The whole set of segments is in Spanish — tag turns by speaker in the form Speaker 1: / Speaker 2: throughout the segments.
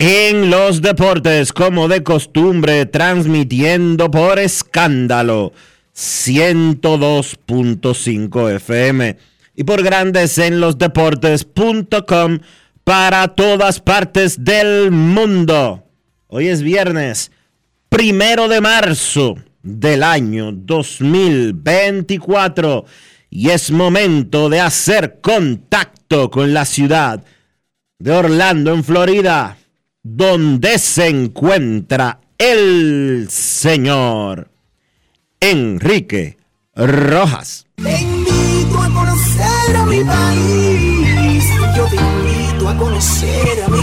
Speaker 1: en los Deportes, como de costumbre, transmitiendo por escándalo 102.5 FM y por Grandes en los Deportes.com para todas partes del mundo. Hoy es viernes primero de marzo del año 2024 y es momento de hacer contacto con la ciudad de Orlando, en Florida, donde se encuentra el señor Enrique Rojas.
Speaker 2: Te invito a conocer a mi país. Yo te invito a conocer a mi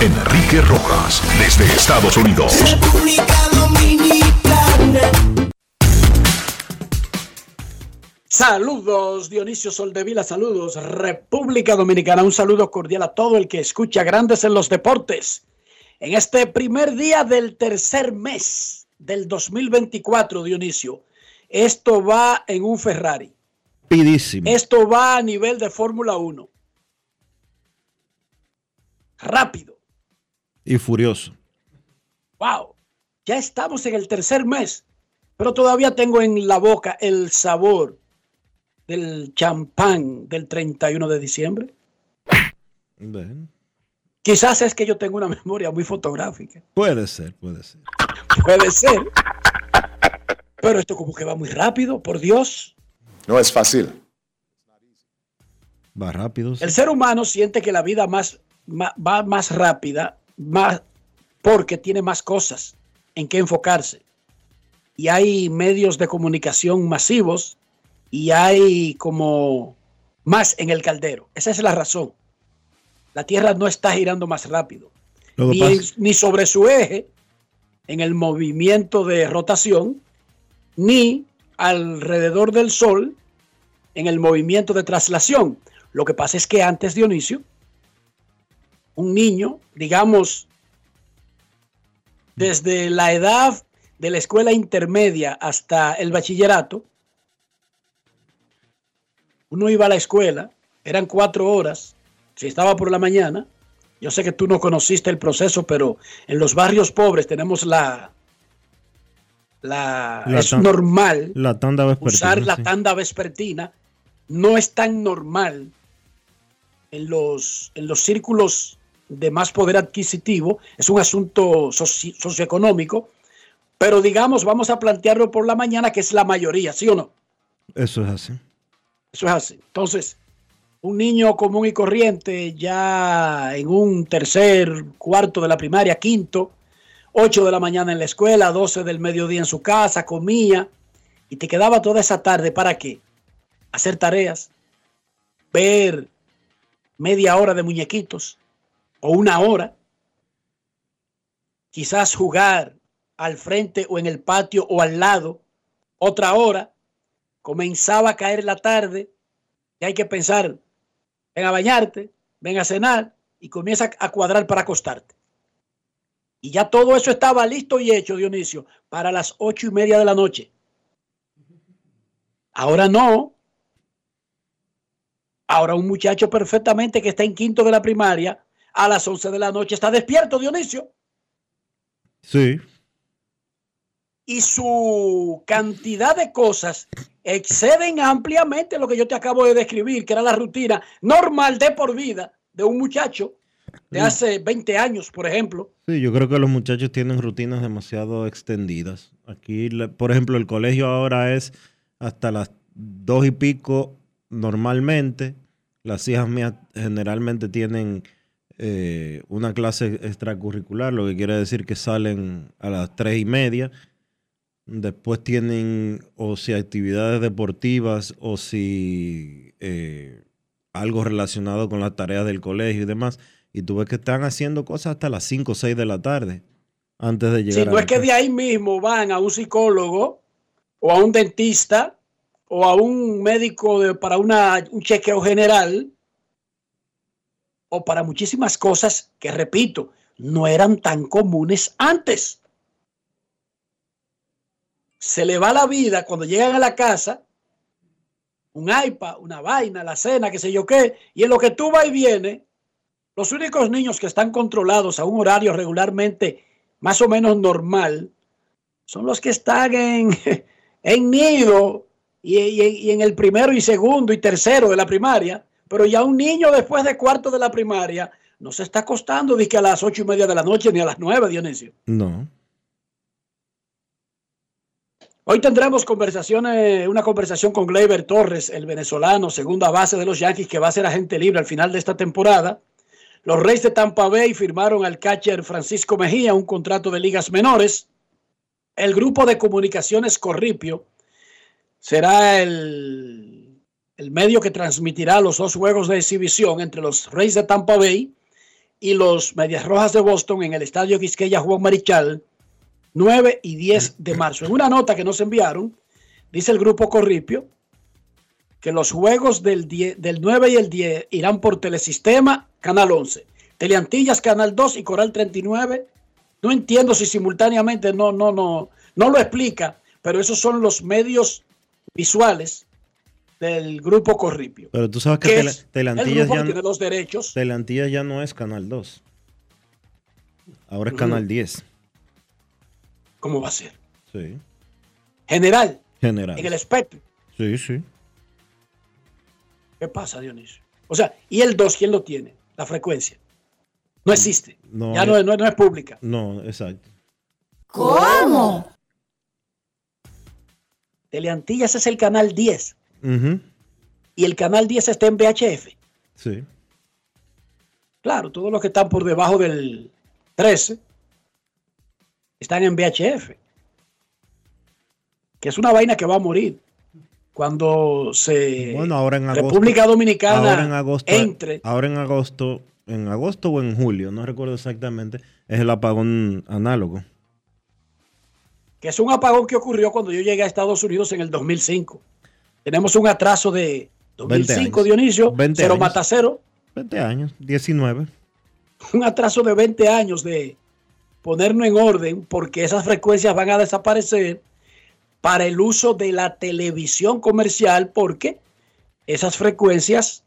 Speaker 3: Enrique Rojas desde Estados Unidos.
Speaker 2: República Dominicana.
Speaker 4: Saludos, Dionisio Soldevila, saludos, República Dominicana, un saludo cordial a todo el que escucha Grandes en los Deportes. En este primer día del tercer mes del 2024, Dionisio, esto va en un Ferrari.
Speaker 1: Rapidísimo.
Speaker 4: Esto va a nivel de Fórmula 1. Rápido.
Speaker 1: Y furioso.
Speaker 4: Wow. Ya estamos en el tercer mes, pero todavía tengo en la boca el sabor del champán del 31 de diciembre.
Speaker 1: Bueno,
Speaker 4: Quizás es que yo tengo una memoria muy fotográfica.
Speaker 1: puede ser, puede ser.
Speaker 4: Puede ser. Pero esto como que va muy rápido, por Dios.
Speaker 5: No es fácil.
Speaker 1: Va rápido. sí.
Speaker 4: El ser humano siente que la vida más, ma- va más rápida, más porque tiene más cosas en que enfocarse. Y hay medios de comunicación masivos y hay como más en el caldero. Esa es la razón. La Tierra no está girando más rápido, en- ni sobre su eje, en el movimiento de rotación, ni alrededor del Sol, en el movimiento de traslación. Lo que pasa es que antes, Dionisio, un niño, digamos, desde la edad de la escuela intermedia hasta el bachillerato, uno iba a la escuela, eran cuatro horas, si estaba por la mañana, yo sé que tú no conociste el proceso, pero en los barrios pobres tenemos la... la,
Speaker 1: La
Speaker 4: es normal
Speaker 1: La tanda
Speaker 4: usar la tanda vespertina no es tan normal en los, en los círculos de más poder adquisitivo, es un asunto soci- socioeconómico, pero digamos, vamos a plantearlo por la mañana, que es la mayoría, ¿sí o no?
Speaker 1: Eso es así.
Speaker 4: Eso es así. Entonces, un niño común y corriente, ya en un tercer, cuarto de la primaria, quinto, 8 de la mañana en la escuela, 12 del mediodía en su casa, comía y te quedaba toda esa tarde para qué? Hacer tareas, ver media hora de muñequitos o una hora, quizás jugar al frente o en el patio o al lado, otra hora, comenzaba a caer la tarde y hay que pensar, ven a bañarte, ven a cenar y comienza a cuadrar para acostarte. Y ya todo eso estaba listo y hecho, Dionisio, para las ocho y media de la noche. Ahora no. Ahora un muchacho perfectamente que está en quinto de la primaria, a las once de la noche está despierto, Dionisio.
Speaker 1: Sí.
Speaker 4: Y su cantidad de cosas exceden ampliamente lo que yo te acabo de describir, que era la rutina normal de por vida de un muchacho de hace 20 años, por ejemplo.
Speaker 1: Sí, yo creo que los muchachos tienen rutinas demasiado extendidas. Aquí, por ejemplo, el colegio ahora es hasta las dos y pico normalmente. Las hijas mías generalmente tienen eh, una clase extracurricular, lo que quiere decir que salen a las tres y media. Después tienen o si actividades deportivas o si eh, algo relacionado con las tareas del colegio y demás. Y tú ves que están haciendo cosas hasta las 5 o 6 de la tarde antes de llegar.
Speaker 4: Si no es que de ahí mismo van a un psicólogo o a un dentista o a un médico de, para una, un chequeo general o para muchísimas cosas que, repito, no eran tan comunes antes. Se le va la vida cuando llegan a la casa, un iPad, una vaina, la cena, qué sé yo qué, y en lo que tú vas y vienes, los únicos niños que están controlados a un horario regularmente más o menos normal son los que están en, en nido y, y, en el primero y segundo y tercero de la primaria. Pero ya un niño después de cuarto de la primaria no se está acostando que a las ocho y media de la noche ni a las nueve, Dionisio.
Speaker 1: No.
Speaker 4: Hoy tendremos conversaciones, una conversación con Gleyber Torres, el venezolano, segunda base de los Yankees, que va a ser agente libre al final de esta temporada. Los Reyes de Tampa Bay firmaron al catcher Francisco Mejía un contrato de ligas menores. El grupo de comunicaciones Corripio será el, el medio que transmitirá los dos juegos de exhibición entre los Reyes de Tampa Bay y los Medias Rojas de Boston en el Estadio Quisqueya Juan Marichal 9 y 10 de marzo. En una nota que nos enviaron, dice el grupo Corripio que los juegos del, del 9 y el 10 irán por Telesistema, Canal 11, Teleantillas, Canal 2 y Coral 39. No entiendo si simultáneamente no, no, no, no lo explica, pero esos son los medios visuales del grupo Corripio.
Speaker 1: Pero tú sabes que, Teleantillas
Speaker 4: ya tiene dos derechos.
Speaker 1: Teleantillas ya no es Canal 2. Ahora es Canal 10.
Speaker 4: ¿Cómo va a ser?
Speaker 1: Sí.
Speaker 4: General.
Speaker 1: General.
Speaker 4: En el espectro.
Speaker 1: Sí, sí.
Speaker 4: ¿Qué pasa, Dionisio? O sea, ¿y el 2 quién lo tiene? La frecuencia. No existe.
Speaker 1: No,
Speaker 4: ya no, no, no, es pública.
Speaker 1: No, exacto.
Speaker 2: ¿Cómo?
Speaker 4: Teleantillas es el canal 10.
Speaker 1: Uh
Speaker 4: Y el canal 10 está en VHF.
Speaker 1: Sí.
Speaker 4: Claro, todos los que están por debajo del 13 están en VHF. Que es una vaina que va a morir cuando se
Speaker 1: bueno, ahora en agosto,
Speaker 4: República Dominicana
Speaker 1: ahora en agosto,
Speaker 4: entre.
Speaker 1: Ahora en agosto, en agosto o en julio, no recuerdo exactamente, es el apagón análogo.
Speaker 4: Que es un apagón que ocurrió cuando yo llegué a Estados Unidos en el 2005. Tenemos un atraso de 2005, Dionisio,
Speaker 1: 20
Speaker 4: cero
Speaker 1: años.
Speaker 4: mata cero.
Speaker 1: 20 años, 19.
Speaker 4: Un atraso de 20 años de ponernos en orden porque esas frecuencias van a desaparecer para el uso de la televisión comercial porque esas frecuencias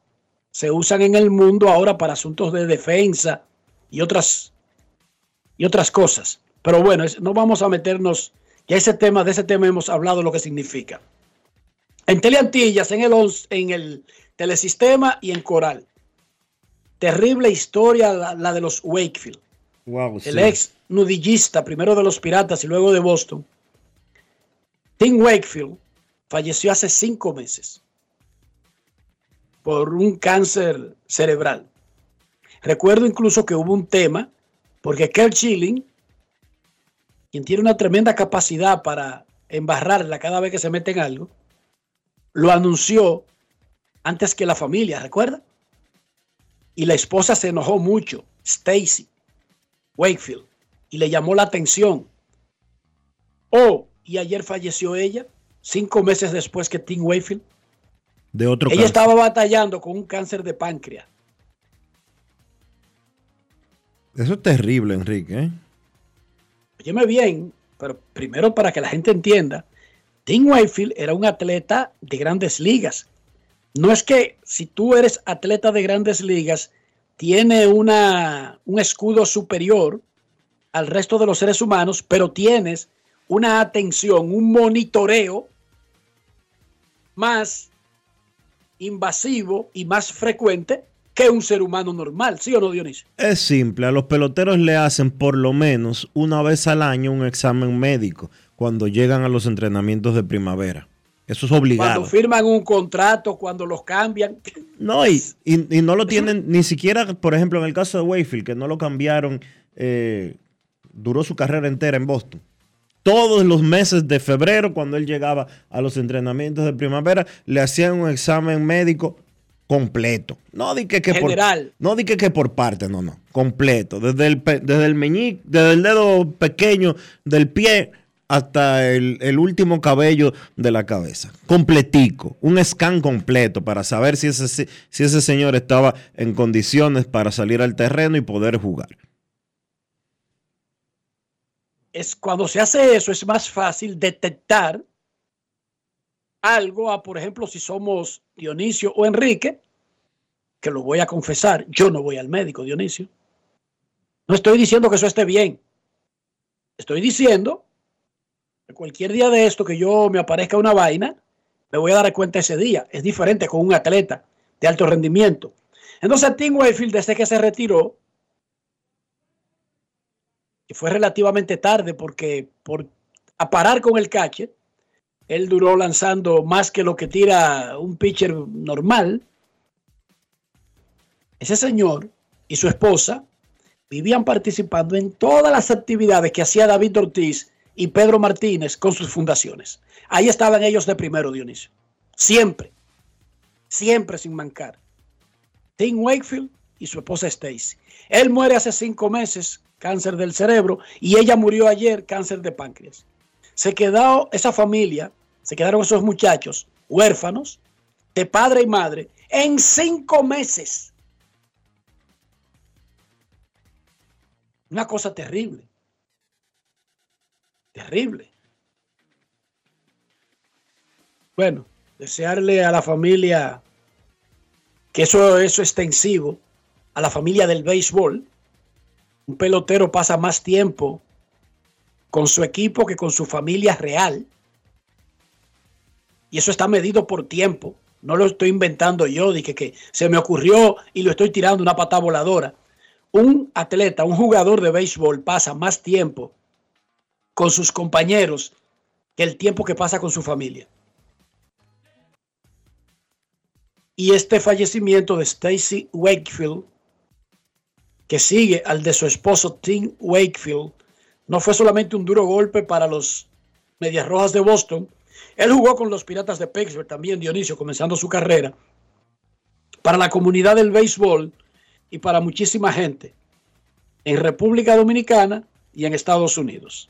Speaker 4: se usan en el mundo ahora para asuntos de defensa y otras y otras cosas. Pero bueno, no vamos a meternos ya ese tema de ese tema hemos hablado lo que significa. En Teleantillas, en el en el telesistema y en Coral. Terrible historia la de los Wakefield
Speaker 1: Wow,
Speaker 4: el ex nudillista, primero de los Piratas y luego de Boston, Tim Wakefield, falleció hace cinco meses por un cáncer cerebral. Recuerdo incluso que hubo un tema, porque Kurt Schilling quien tiene una tremenda capacidad para embarrarla cada vez que se mete en algo, lo anunció antes que la familia, ¿recuerda? Y la esposa se enojó mucho, Stacy Wakefield, y le llamó la atención. Oh, y ayer falleció ella, cinco meses después que Tim Wakefield.
Speaker 1: De otro
Speaker 4: ella estaba batallando con un cáncer de páncreas.
Speaker 1: Eso es terrible, Enrique. ¿eh?
Speaker 4: Óyeme bien, pero primero para que la gente entienda, Tim Wakefield era un atleta de grandes ligas. No es que si tú eres atleta de grandes ligas, tiene una, un escudo superior al resto de los seres humanos, pero tienes una atención, un monitoreo más invasivo y más frecuente que un ser humano normal, ¿sí o no, Dionisio?
Speaker 1: Es simple, a los peloteros le hacen por lo menos una vez al año un examen médico cuando llegan a los entrenamientos de primavera. Eso es obligado.
Speaker 4: Cuando firman un contrato, cuando los cambian.
Speaker 1: No, y, y, no lo tienen ni siquiera, por ejemplo, en el caso de Wayfield, que no lo cambiaron, eh, duró su carrera entera en Boston. Todos los meses de febrero, cuando él llegaba a los entrenamientos de primavera, le hacían un examen médico completo. No di que, que
Speaker 4: General.
Speaker 1: por no di que, que por parte, no, no, completo, desde el desde el meñique, desde el dedo pequeño del pie hasta el, último cabello de la cabeza. Completico, un scan completo para saber si ese, si ese señor estaba en condiciones para salir al terreno y poder jugar.
Speaker 4: Es cuando se hace eso, es más fácil detectar algo, a, por ejemplo, si somos Dionisio o Enrique, que lo voy a confesar, yo no voy al médico, Dionisio. No estoy diciendo que eso esté bien. Estoy diciendo Cualquier día de esto que yo me aparezca una vaina, me voy a dar cuenta ese día. Es diferente con un atleta de alto rendimiento. Entonces, Tim Wakefield, desde que se retiró, y fue relativamente tarde porque por a parar con el catcher, él duró lanzando más que lo que tira un pitcher normal. Ese señor y su esposa vivían participando en todas las actividades que hacía David Ortiz y Pedro Martínez con sus fundaciones. Ahí estaban ellos de primero, Dionisio. Siempre, siempre sin mancar. Tim Wakefield y su esposa Stacy. Él muere hace cinco meses, cáncer del cerebro, y ella murió ayer, cáncer de páncreas. Se quedó esa familia, se quedaron esos muchachos huérfanos de padre y madre en cinco meses. Una cosa terrible. Terrible. Bueno, desearle a la familia que eso, es extensivo, a la familia del béisbol. Un pelotero pasa más tiempo con su equipo que con su familia real. Y eso está medido por tiempo. No lo estoy inventando yo, de que, que se me ocurrió y lo estoy tirando una pata voladora. Un atleta, un jugador de béisbol pasa más tiempo con sus compañeros que el tiempo que pasa con su familia. Y este fallecimiento de Stacy Wakefield, que sigue al de su esposo Tim Wakefield, no fue solamente un duro golpe para los Medias Rojas de Boston. Él jugó con los Piratas de Pittsburgh también, Dionisio, comenzando su carrera. Para la comunidad del béisbol y para muchísima gente en República Dominicana y en Estados Unidos.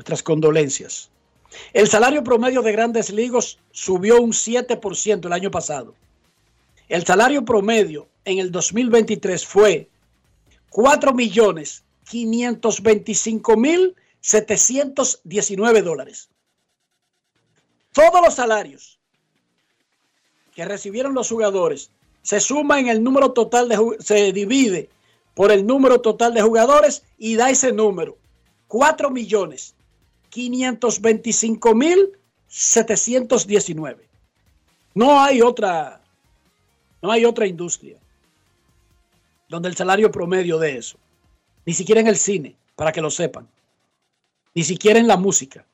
Speaker 4: Nuestras condolencias. El salario promedio de grandes ligas subió un 7% el año pasado. El salario promedio en el 2023 fue 4 millones 525 mil 719 dólares. Todos los salarios que recibieron los jugadores se suma en el número total de se divide por el número total de jugadores y da ese número 4 millones 525 mil 719. No hay otra, no hay otra industria donde el salario promedio de eso. Ni siquiera en el cine, para que lo sepan. Ni siquiera en la música.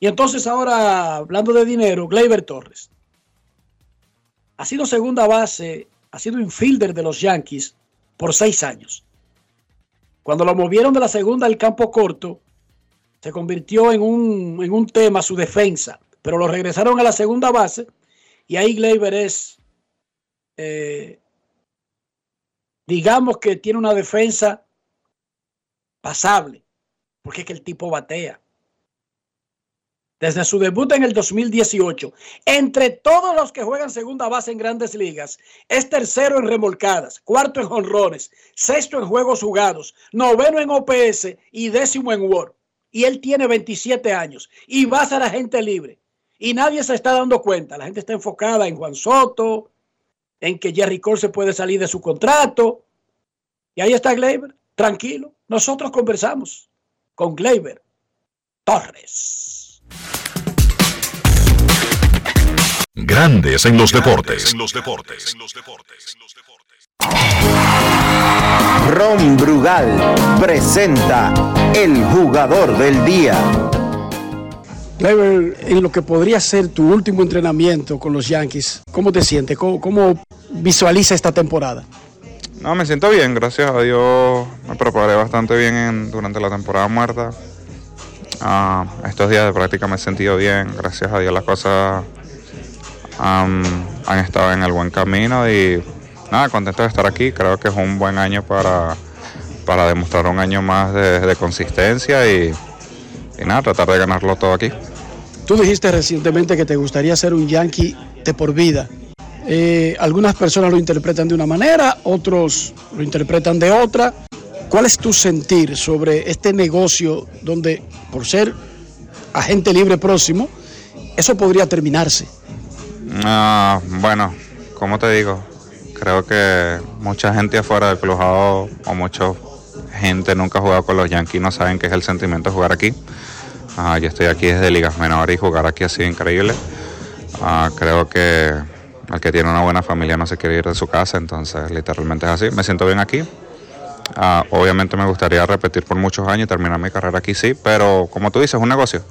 Speaker 4: Y entonces ahora, hablando de dinero, Gleyber Torres. Ha sido segunda base, ha sido infielder de los Yankees por seis años. Cuando lo movieron de la segunda al campo corto, se convirtió en un, en un tema su defensa, pero lo regresaron a la segunda base y ahí Gleyber es, eh, digamos que tiene una defensa pasable, porque es que el tipo batea. Desde su debut en el 2018, entre todos los que juegan segunda base en grandes ligas, es tercero en remolcadas, cuarto en honrones, sexto en juegos jugados, noveno en OPS y décimo en WAR. Y él tiene 27 años y va a ser agente libre. Y nadie se está dando cuenta. La gente está enfocada en Juan Soto, en que Jerry Cole se puede salir de su contrato. Y ahí está Gleyber, tranquilo. Nosotros conversamos con Gleyber Torres.
Speaker 3: Grandes en los deportes.
Speaker 5: Ron Brugal presenta el jugador del día.
Speaker 4: Gleyber, en lo que podría ser tu último entrenamiento con los Yankees, ¿cómo te sientes? ¿Cómo, cómo visualiza esta temporada?
Speaker 6: No, me siento bien, gracias a Dios me preparé bastante bien en- durante la temporada muerta. Ah, estos días de práctica me he sentido bien, gracias a Dios las cosas am, han estado en el buen camino y nada, contento de estar aquí. Creo que es un buen año para, para demostrar un año más de, consistencia y, y nada, tratar de ganarlo todo aquí.
Speaker 4: Tú dijiste recientemente que te gustaría ser un Yankee de por vida. Eh, algunas personas lo interpretan de una manera, otros lo interpretan de otra. ¿Cuál es tu sentir sobre este negocio donde, por ser agente libre próximo, eso podría terminarse?
Speaker 6: Ah, bueno, como te digo, creo que mucha gente afuera del clubhouse o mucha gente nunca ha jugado con los Yankees no saben qué es el sentimiento de jugar aquí. Ah, yo estoy aquí desde ligas menores y jugar aquí ha sido increíble. Ah, creo que el que tiene una buena familia no se quiere ir de su casa, entonces literalmente es así. Me siento bien aquí. Obviamente me gustaría repetir por muchos años y terminar mi carrera aquí, sí, pero como tú dices, es un negocio.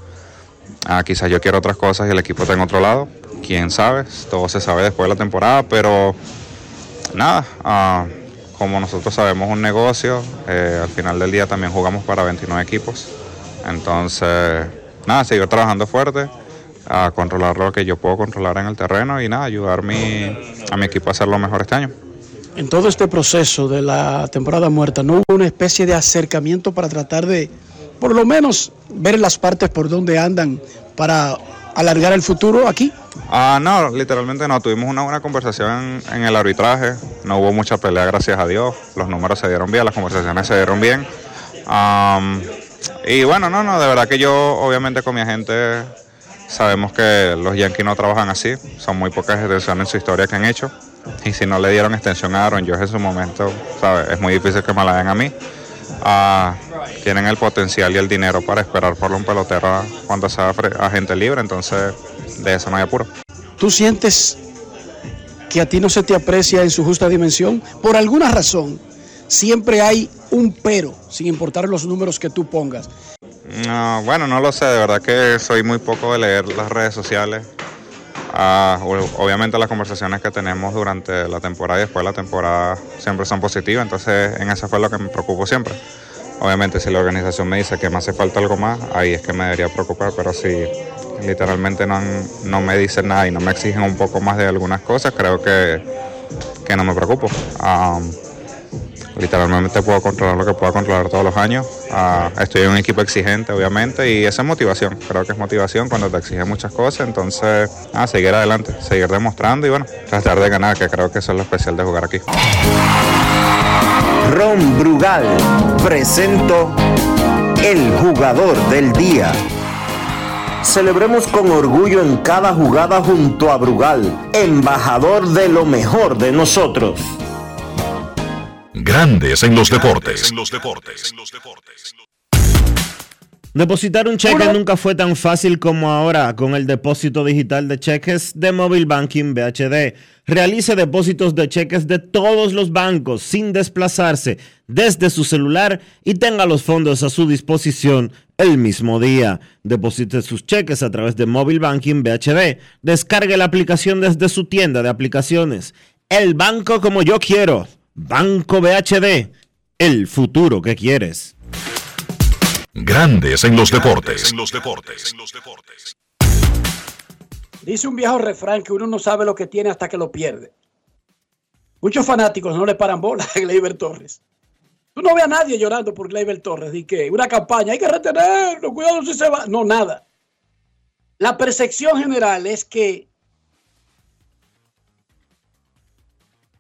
Speaker 6: Quizás yo quiero otras cosas y el equipo está en otro lado. Quién sabe, todo se sabe después de la temporada, pero nada, ah, como nosotros sabemos un negocio, eh, al final del día también jugamos para 29 equipos. Entonces, nada, seguir trabajando fuerte, a controlar lo que yo puedo controlar en el terreno y nada, ayudar mi- a mi equipo a hacerlo mejor este año.
Speaker 4: En todo este proceso de la temporada muerta, ¿no hubo una especie de acercamiento para tratar de, por lo menos, ver las partes por donde andan para alargar el futuro aquí?
Speaker 6: Ah, no, literalmente no. Tuvimos una buena conversación en el arbitraje. No hubo mucha pelea, gracias a Dios. Los números se dieron bien, las conversaciones se dieron bien. Am, y bueno, no, no, de verdad que yo, obviamente, con mi agente, sabemos que los Yankees no trabajan así. Son muy pocas extensiones en su historia que han hecho. Y si no le dieron extensión a Aaron George en su momento, ¿sabes? Es muy difícil que me la den a mí. Ah, tienen el potencial y el dinero para esperar por un pelotero cuando sea agente libre, entonces de eso no hay apuro.
Speaker 4: ¿Tú sientes que a ti no se te aprecia en su justa dimensión? Por alguna razón, siempre hay un pero, sin importar los números que tú pongas.
Speaker 6: No, bueno, no lo sé, de verdad que soy muy poco de leer las redes sociales. Ah, obviamente las conversaciones que tenemos durante la temporada y después de la temporada siempre son positivas, entonces en eso fue lo que me preocupo siempre. Obviamente si la organización me dice que me hace falta algo más, ahí es que me debería preocupar, pero si literalmente no, no me dicen nada y no me exigen un poco más de algunas cosas, creo que, que no me preocupo. Ah, Literalmente puedo controlar lo que puedo controlar todos los años. Ah, estoy en un equipo exigente, obviamente, y esa es motivación. Creo que es motivación cuando te exigen muchas cosas. Entonces, ah, seguir adelante, seguir demostrando y bueno, tratar de ganar, que creo que eso es lo especial de jugar aquí.
Speaker 5: Ron Brugal presento el jugador del día. Celebremos con orgullo en cada jugada junto a Brugal, embajador de lo mejor de nosotros.
Speaker 3: Grandes en los deportes.
Speaker 1: Depositar un cheque nunca fue tan fácil como ahora con el depósito digital de cheques de Mobile Banking BHD. Realice depósitos de cheques de todos los bancos sin desplazarse desde su celular y tenga los fondos a su disposición el mismo día. Deposite sus cheques a través de Mobile Banking BHD. Descargue la aplicación desde su tienda de aplicaciones. El banco como yo quiero. Banco BHD. el futuro que quieres.
Speaker 3: Grandes en los deportes.
Speaker 4: Dice un viejo refrán que uno no sabe lo que tiene hasta que lo pierde. Muchos fanáticos no le paran bola a Gleyber Torres. Tú no ves a nadie llorando por Gleyber Torres. Y que una campaña, hay que retenerlo, cuidado si se va. No, nada. La percepción general es que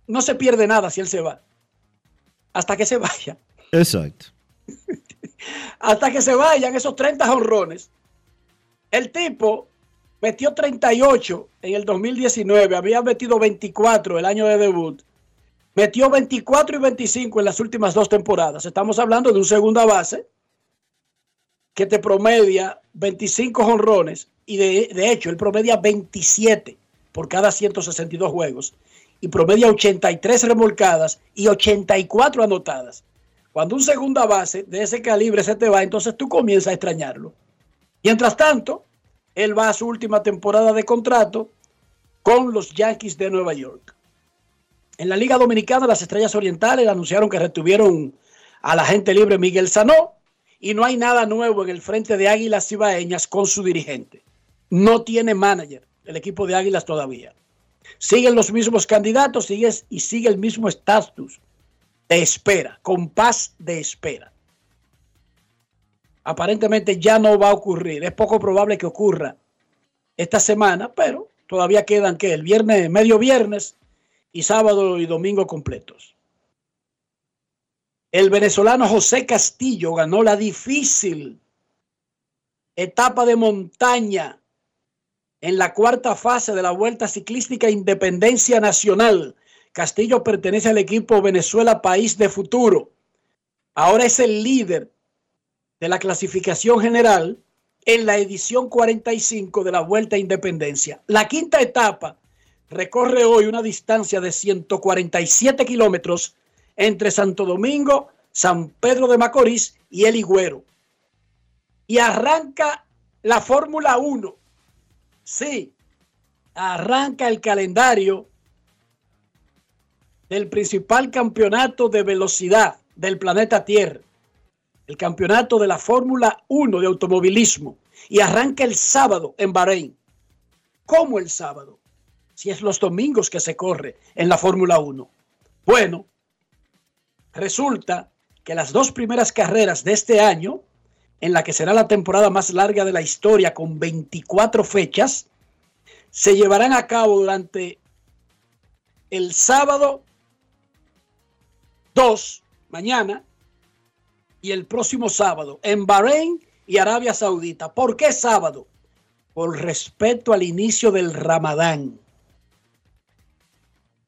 Speaker 4: no se pierde nada si él se va. Hasta que se vaya.
Speaker 1: Exacto.
Speaker 4: Hasta que se vayan esos 30 honrones. El tipo metió 38 en el 2019, había metido 24 el año de debut. Metió 24 y 25 en las últimas dos temporadas. Estamos hablando de un segunda base que te promedia 25 honrones y de, de hecho él promedia 27 por cada 162 juegos y promedia 83 remolcadas y 84 anotadas. Cuando un segunda base de ese calibre se te va, entonces tú comienzas a extrañarlo. Mientras tanto, él va a su última temporada de contrato con los Yankees de Nueva York. En la Liga Dominicana, las Estrellas Orientales anunciaron que retuvieron a la gente libre Miguel Sanó y no hay nada nuevo en el frente de Águilas Cibaeñas con su dirigente. No tiene manager el equipo de Águilas todavía. Siguen los mismos candidatos sigue, y sigue el mismo estatus de espera, con paz de espera. Aparentemente ya no va a ocurrir. Es poco probable que ocurra esta semana, pero todavía quedan que el viernes, medio viernes y sábado y domingo completos. El venezolano José Castillo ganó la difícil etapa de montaña en la cuarta fase de la Vuelta Ciclística Independencia Nacional. Castillo pertenece al equipo Venezuela País de Futuro. Ahora es el líder de la clasificación general en la edición 45 de la Vuelta Independencia. La quinta etapa recorre hoy una distancia de 147 kilómetros entre Santo Domingo, San Pedro de Macorís y El Higüero. Y arranca la Fórmula 1 Sí, arranca el calendario del principal campeonato de velocidad del planeta Tierra, el campeonato de la Fórmula 1 de automovilismo, y arranca el sábado en Bahrein. ¿Cómo el sábado? Si es los domingos que se corre en la Fórmula 1. Bueno, resulta que las dos primeras carreras de este año en la que será la temporada más larga de la historia con 24 fechas, se llevarán a cabo durante el sábado 2, mañana, y el próximo sábado en Bahrein y Arabia Saudita. ¿Por qué sábado? Por respeto al inicio del Ramadán,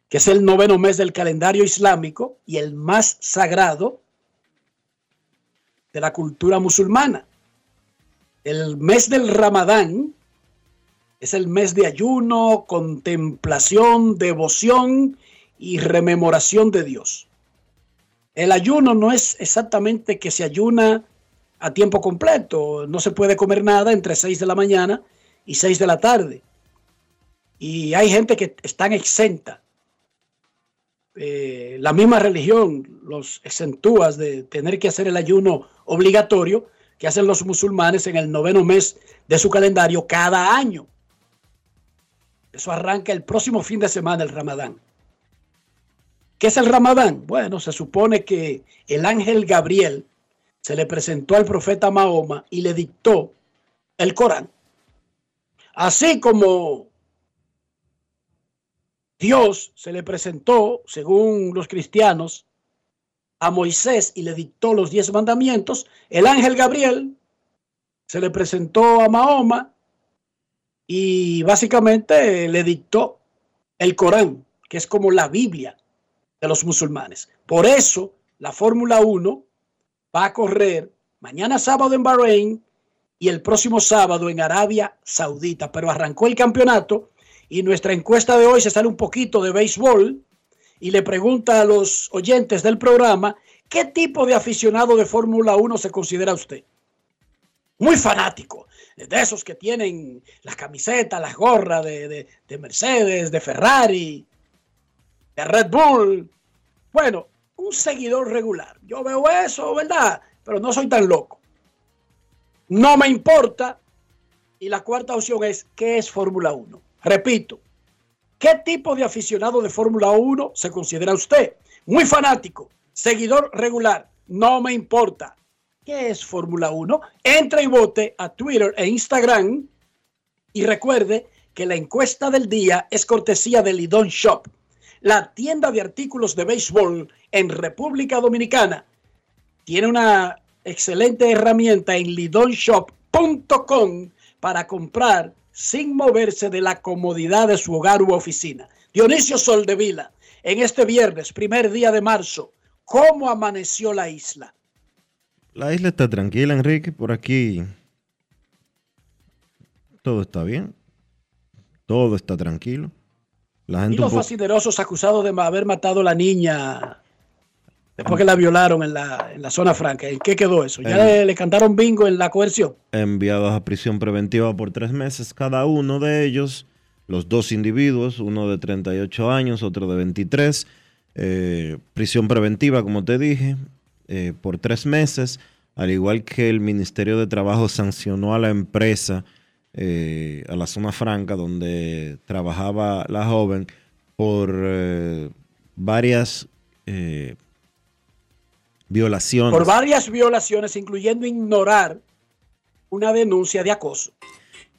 Speaker 4: que es el noveno mes del calendario islámico y el más sagrado de la cultura musulmana. El mes del Ramadán es el mes de ayuno, contemplación, devoción y rememoración de Dios. El ayuno no es exactamente que se ayuna a tiempo completo, no se puede comer nada entre 6 de la mañana y 6 de la tarde. Y hay gente que están exenta eh, la misma religión los exentúas de tener que hacer el ayuno obligatorio que hacen los musulmanes en el noveno mes de su calendario cada año. Eso arranca el próximo fin de semana, el Ramadán. ¿Qué es el Ramadán? Bueno, se supone que el ángel Gabriel se le presentó al profeta Mahoma y le dictó el Corán. Así como Dios se le presentó, según los cristianos, a Moisés y le dictó los diez mandamientos. El ángel Gabriel se le presentó a Mahoma y básicamente le dictó el Corán, que es como la Biblia de los musulmanes. Por eso la Fórmula 1 va a correr mañana sábado en Bahrein y el próximo sábado en Arabia Saudita, pero arrancó el campeonato y nuestra encuesta de hoy se sale un poquito de béisbol y le pregunta a los oyentes del programa, ¿qué tipo de aficionado de Fórmula 1 se considera usted? Muy fanático, de esos que tienen las camisetas, las gorras de, de Mercedes, de Ferrari, de Red Bull. Bueno, un seguidor regular. Yo veo eso, ¿verdad? Pero no soy tan loco. No me importa. Y la cuarta opción es, ¿qué es Fórmula 1? Repito, ¿qué tipo de aficionado de Fórmula 1 se considera usted? Muy fanático, seguidor regular, no me importa. ¿Qué es Fórmula 1? Entra y vote a Twitter e Instagram y recuerde que la encuesta del día es cortesía de Lidon Shop, la tienda de artículos de béisbol en República Dominicana. Tiene una excelente herramienta en lidonshop.com para comprar sin moverse de la comodidad de su hogar u oficina. Dionisio Soldevila, en este viernes, primer día de marzo, ¿cómo amaneció la isla?
Speaker 1: La isla está tranquila, Enrique. Por aquí todo está bien. Todo está tranquilo.
Speaker 4: La gente y los fascinerosos acusados de haber matado a la niña después que la violaron en la, en la zona franca. ¿En qué quedó eso? ¿Ya le, cantaron bingo en la coerción?
Speaker 1: Enviados a prisión preventiva por tres meses cada uno de ellos. Los dos individuos, uno de 38 años, otro de 23. Eh, prisión preventiva, como te dije, eh, por tres meses. Al igual que el Ministerio de Trabajo sancionó a la empresa eh, a la zona franca donde trabajaba la joven por varias violaciones.
Speaker 4: Por varias violaciones, incluyendo ignorar una denuncia de acoso.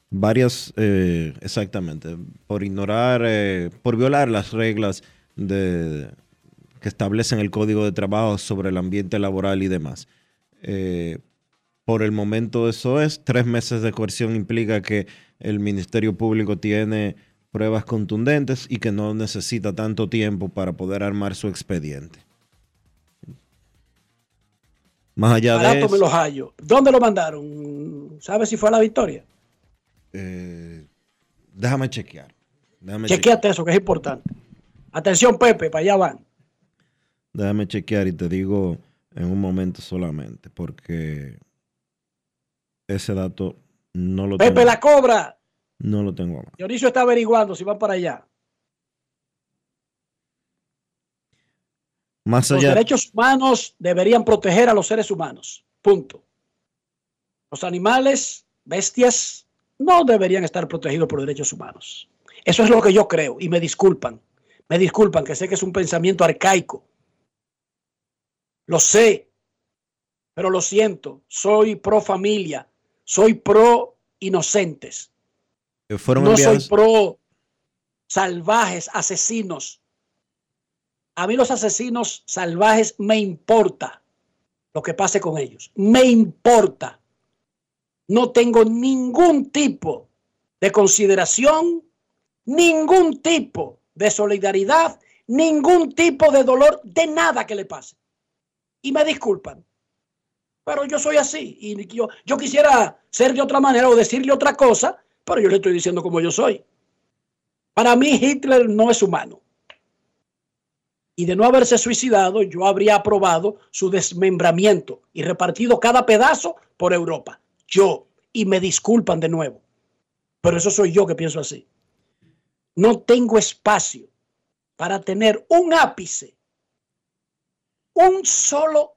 Speaker 1: Varias, exactamente, por ignorar, por violar las reglas de, que establecen el Código de Trabajo sobre el ambiente laboral y demás. Por el momento eso es. Tres meses de coerción implica que el Ministerio Público tiene pruebas contundentes y que no necesita tanto tiempo para poder armar su expediente. Más allá de eso,
Speaker 4: me los hallo. ¿Dónde lo mandaron? ¿Sabes si fue a la victoria?
Speaker 1: Eh, déjame chequear.
Speaker 4: Déjame Chequeate eso, que es importante. Atención, Pepe, para allá van.
Speaker 1: Déjame chequear y te digo en un momento solamente, porque ese dato no lo
Speaker 4: tengo. Pepe la cobra.
Speaker 1: No lo tengo.
Speaker 4: Dionisio está averiguando si van para allá.
Speaker 1: Más
Speaker 4: allá. Los derechos humanos deberían proteger a los seres humanos. Punto. Los animales, bestias, no deberían estar protegidos por derechos humanos. Eso es lo que yo creo y me disculpan. Me disculpan que sé que es un pensamiento arcaico. Lo sé, pero lo siento. Soy pro familia, soy pro inocentes. no soy pro salvajes, asesinos. A mí los asesinos salvajes me importa lo que pase con ellos. Me importa. No tengo ningún tipo de consideración, ningún tipo de solidaridad, ningún tipo de dolor de nada que le pase. Y me disculpan. Pero yo soy así y yo, yo quisiera ser de otra manera o decirle otra cosa, pero yo le estoy diciendo como yo soy. Para mí Hitler no es humano. Y de no haberse suicidado, yo habría aprobado su desmembramiento y repartido cada pedazo por Europa. Yo. Y me disculpan de nuevo. Pero eso soy yo que pienso así. No tengo espacio para tener un ápice, un solo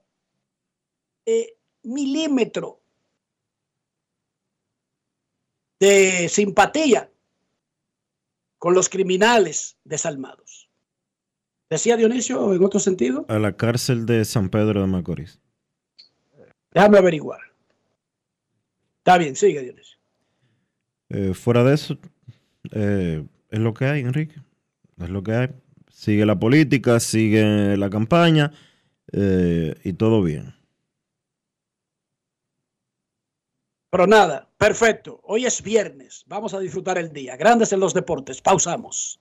Speaker 4: eh, milímetro de simpatía con los criminales desalmados. Decía Dionisio en otro sentido.
Speaker 1: A la cárcel de San Pedro de Macorís.
Speaker 4: Déjame averiguar. Está bien, sigue Dionisio.
Speaker 1: Eh, fuera de eso, eh, es lo que hay, Enrique. Es lo que hay. Sigue la política, sigue la campaña y todo bien.
Speaker 4: Pero nada, perfecto. Hoy es viernes. Vamos a disfrutar el día. Grandes en los deportes. Pausamos.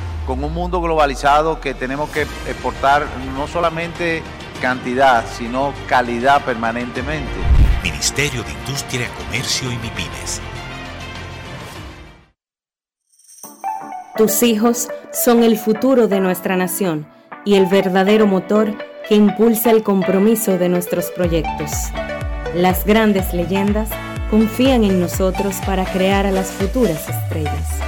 Speaker 7: con un mundo globalizado que tenemos que exportar no solamente cantidad, sino calidad permanentemente.
Speaker 8: Ministerio de Industria, Comercio y MIPINES.
Speaker 9: Tus hijos son el futuro de nuestra nación y el verdadero motor que impulsa el compromiso de nuestros proyectos. Las grandes leyendas confían en nosotros para crear a las futuras estrellas.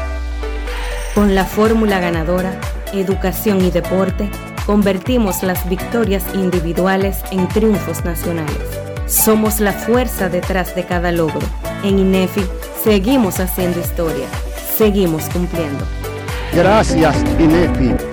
Speaker 9: Con la fórmula ganadora, educación y deporte, convertimos las victorias individuales en triunfos nacionales. Somos la fuerza detrás de cada logro. En INEFI seguimos haciendo historia. Seguimos cumpliendo.
Speaker 10: Gracias, INEFI.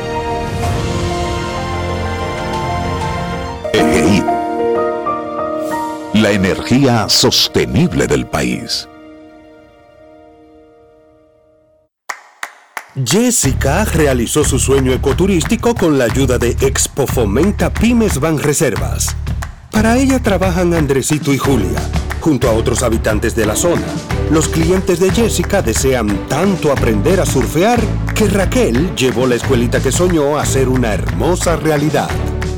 Speaker 3: La energía sostenible del país.
Speaker 11: Jessica realizó su sueño ecoturístico con la ayuda de Expo Fomenta Pymes Ban Reservas. Para ella trabajan Andresito y Julia, junto a otros habitantes de la zona. Los clientes de Jessica desean tanto aprender a surfear que Raquel llevó la escuelita que soñó a ser una hermosa realidad.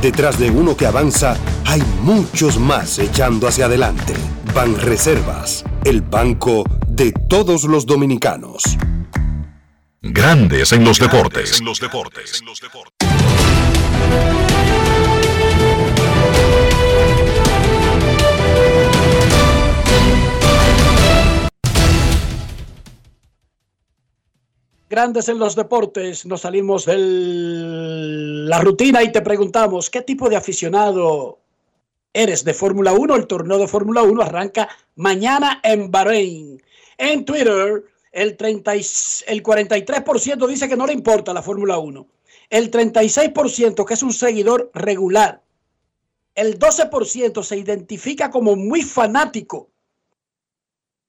Speaker 11: Detrás de uno que avanza, hay muchos más echando hacia adelante. Banreservas, el banco de todos los dominicanos.
Speaker 3: Grandes en los deportes.
Speaker 4: Grandes en los deportes, nos salimos de la rutina y te preguntamos, ¿qué tipo de aficionado eres de Fórmula 1? El torneo de Fórmula 1 arranca mañana en Bahrein. En Twitter, el, 30, el 43% dice que no le importa la Fórmula 1. El 36% que es un seguidor regular. El 12% se identifica como muy fanático.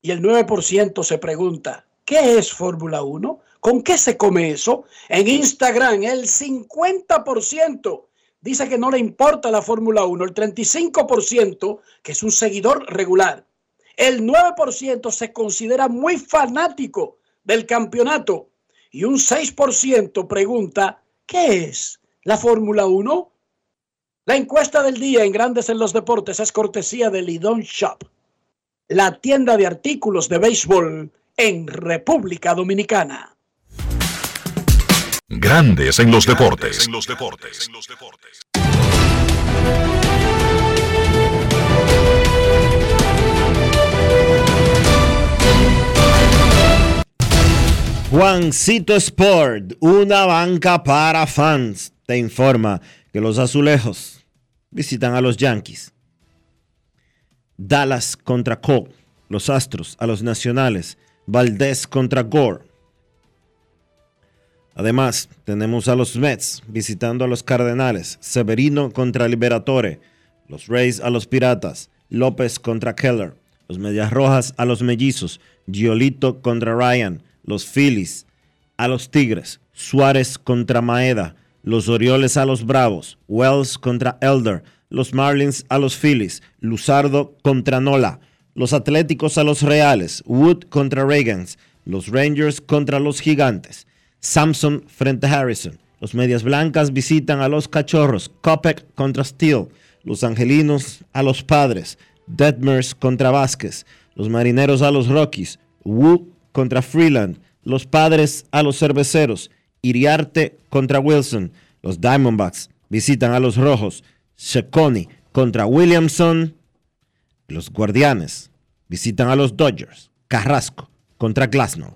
Speaker 4: Y el 9% se pregunta, ¿qué es Fórmula 1? ¿Con qué se come eso? En Instagram el 50% dice que no le importa la Fórmula 1, el 35% que es un seguidor regular, el 9% se considera muy fanático del campeonato y un 6% pregunta, ¿qué es la Fórmula 1? La encuesta del día en Grandes en los Deportes es cortesía de Lidon Shop, la tienda de artículos de béisbol en República Dominicana.
Speaker 3: Grandes en los deportes.
Speaker 1: Juancito Sport, una banca para fans, te informa que los azulejos visitan a los Yankees. Dallas contra Cole, los Astros a los Nacionales, Valdés contra Gore. Además, tenemos a los Mets visitando a los Cardenales, Severino contra Liberatore, los Rays a los Piratas, López contra Keller, los Medias Rojas a los Mellizos, Giolito contra Ryan, los Phillies a los Tigres, Suárez contra Maeda, los Orioles a los Bravos, Wells contra Elder, los Marlins a los Phillies, Luzardo contra Nola, los Atléticos a los Reales, Wood contra Reagans, los Rangers contra los Gigantes, Samson frente a Harrison, los Medias Blancas visitan a los Cachorros, Kopek contra Steele, los Angelinos a los Padres, Detmers contra Vázquez, los Marineros a los Rockies, Wood contra Freeland, los Padres a los Cerveceros, Iriarte contra Wilson, los Diamondbacks visitan a los Rojos, Seconi contra Williamson, los Guardianes visitan a los Dodgers, Carrasco contra Glasnow.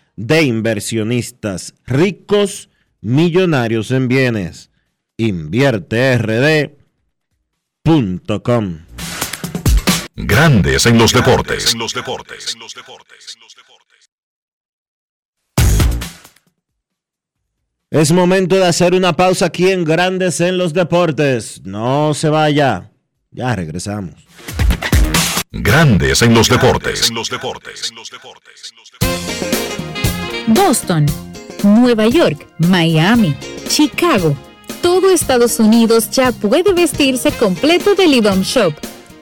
Speaker 1: de inversionistas ricos Millonarios en Bienes. InvierteRD.com.
Speaker 3: Grandes en los deportes.
Speaker 1: Es momento de hacer una pausa aquí en Grandes en los Deportes. No se vaya. Ya regresamos.
Speaker 3: Grandes en los deportes.
Speaker 12: Boston Nueva York, Miami, Chicago. Todo Estados Unidos ya puede vestirse completo del IDOM Shop.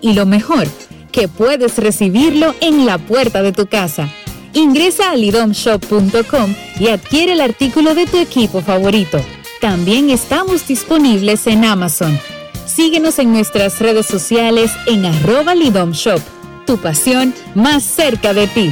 Speaker 12: Y lo mejor, que puedes recibirlo en la puerta de tu casa. Ingresa a lidomshop.com y adquiere el artículo de tu equipo favorito. También estamos disponibles en Amazon. Síguenos en nuestras redes sociales en arroba lidomshop. Tu pasión más cerca de ti.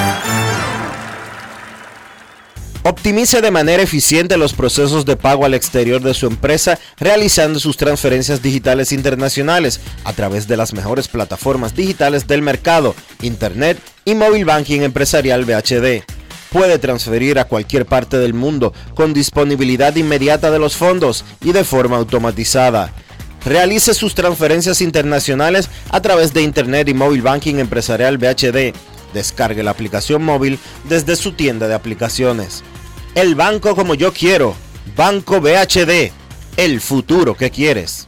Speaker 1: Optimice de manera eficiente los procesos de pago al exterior de su empresa realizando sus transferencias digitales internacionales a través de las mejores plataformas digitales del mercado, Internet y Móvil Banking Empresarial BHD. Puede transferir a cualquier parte del mundo con disponibilidad inmediata de los fondos y de forma automatizada. Realice sus transferencias internacionales a través de Internet y Móvil Banking Empresarial BHD. Descargue la aplicación móvil desde su tienda de aplicaciones. El banco como yo quiero. Banco BHD. El futuro que quieres.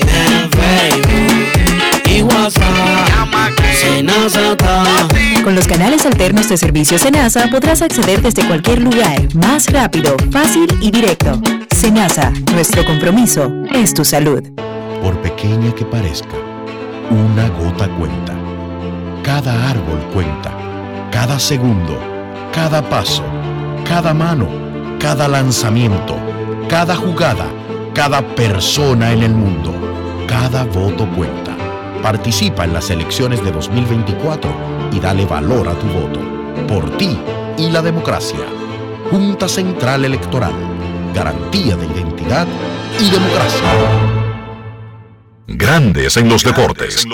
Speaker 13: Con los canales alternos de servicio Senasa podrás acceder desde cualquier lugar, más rápido, fácil y directo. Senasa, nuestro compromiso es tu salud.
Speaker 14: Por pequeña que parezca, una gota cuenta. Cada árbol cuenta. Cada segundo, cada paso, cada mano, cada lanzamiento, cada jugada, cada persona en el mundo. Cada voto cuenta. Participa en las elecciones de 2024 y dale valor a tu voto. Por ti y la democracia. Junta Central Electoral. Garantía de identidad y democracia.
Speaker 3: Grandes en los deportes.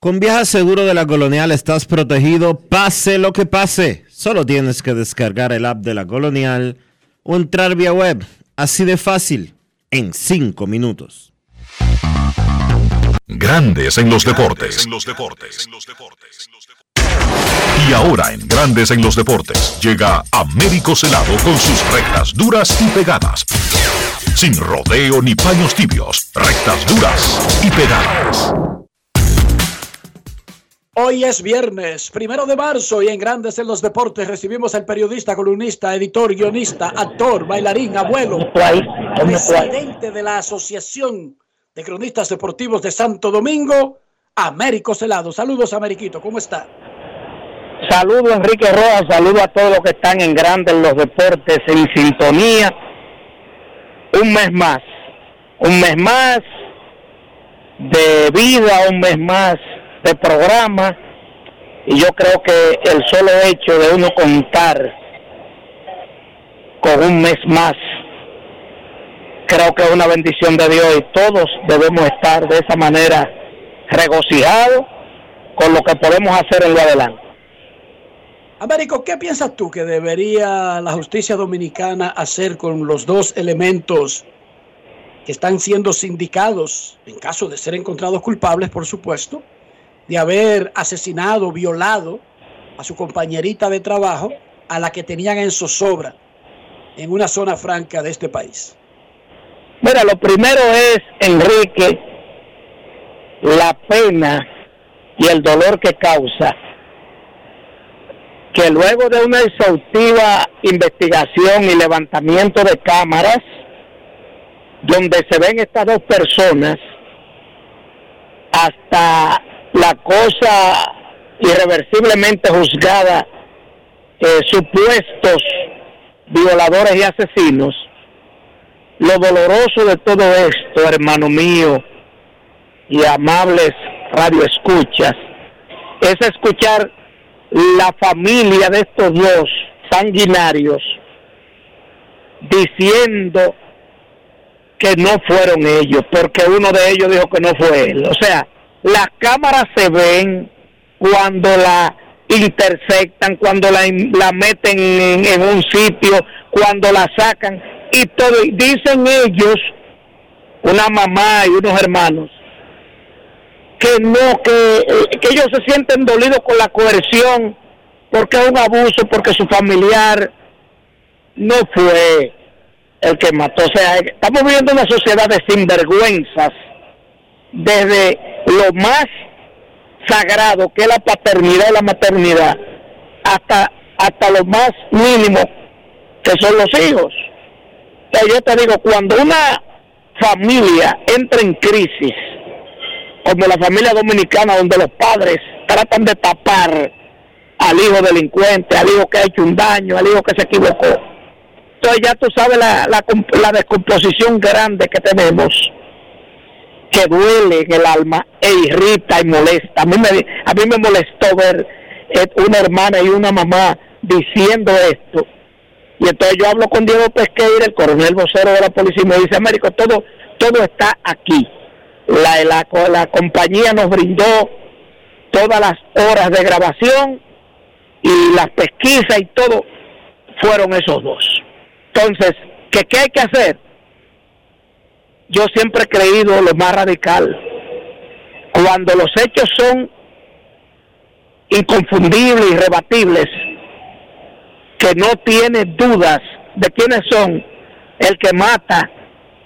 Speaker 1: Con Viaja Seguro de la Colonial estás protegido, pase lo que pase. Solo tienes que descargar el app de la Colonial o entrar vía web. Así de fácil, en 5 minutos.
Speaker 3: Grandes en los deportes. Y ahora en Grandes en los deportes llega Américo Celado con sus rectas duras y pegadas. Sin rodeo ni paños tibios, rectas duras y pegadas.
Speaker 4: Hoy es viernes, primero de marzo, y en Grandes en los Deportes recibimos al periodista, columnista, editor, guionista, actor, bailarín, abuelo, presidente de la Asociación de Cronistas Deportivos de Santo Domingo, Américo Celado. Saludos, Ameriquito, ¿cómo está?
Speaker 15: Saludos, Enrique Rojas, saludo a todos los que están en Grandes en los Deportes en sintonía. Un mes más, un mes más de vida, un mes más de programa y yo creo que el solo hecho de uno contar con un mes más creo que es una bendición de Dios y todos debemos estar de esa manera regocijados con lo que podemos hacer en lo adelante.
Speaker 4: Américo, ¿qué piensas tú que debería la justicia dominicana hacer con los dos elementos que están siendo sindicados, en caso de ser encontrados culpables, por supuesto, de haber asesinado, violado a su compañerita de trabajo, a la que tenían en zozobra en una zona franca de este país?
Speaker 15: Mira, lo primero es, Enrique, la pena y el dolor que causa que luego de una exhaustiva investigación y levantamiento de cámaras, donde se ven estas dos personas, hasta la cosa irreversiblemente juzgada, eh, supuestos violadores y asesinos, lo doloroso de todo esto, hermano mío, y amables radioescuchas, es escuchar la familia de estos dos sanguinarios diciendo que no fueron ellos, porque uno de ellos dijo que no fue él. O sea, las cámaras se ven cuando la intersectan, cuando la, la meten en, en un sitio, cuando la sacan y todo. Dicen ellos, una mamá y unos hermanos, que no, que, eh, que ellos se sienten dolidos con la coerción, porque es un abuso, porque su familiar no fue el que mató. O sea, estamos viviendo una sociedad de sinvergüenzas desde lo más sagrado que es la paternidad y la maternidad hasta hasta lo más mínimo que son los hijos. Sea, yo te digo, cuando una familia entra en crisis, como la familia dominicana, donde los padres tratan de tapar al hijo delincuente, al hijo que ha hecho un daño, al hijo que se equivocó. Entonces ya tú sabes la, la descomposición grande que tenemos, que duele en el alma e irrita y molesta. A mí me, a mí me molestó ver eh, una hermana y una mamá diciendo esto. Y entonces yo hablo con Diego Pesqueira, el coronel vocero de la policía, y me dice, Américo, todo, todo está aquí. La, la, la compañía nos brindó todas las horas de grabación y las pesquisas y todo fueron esos dos. Entonces, ¿qué, ¿qué hay que hacer? Yo siempre he creído lo más radical. Cuando los hechos son inconfundibles, irrebatibles, que no tiene dudas de quiénes son, el que mata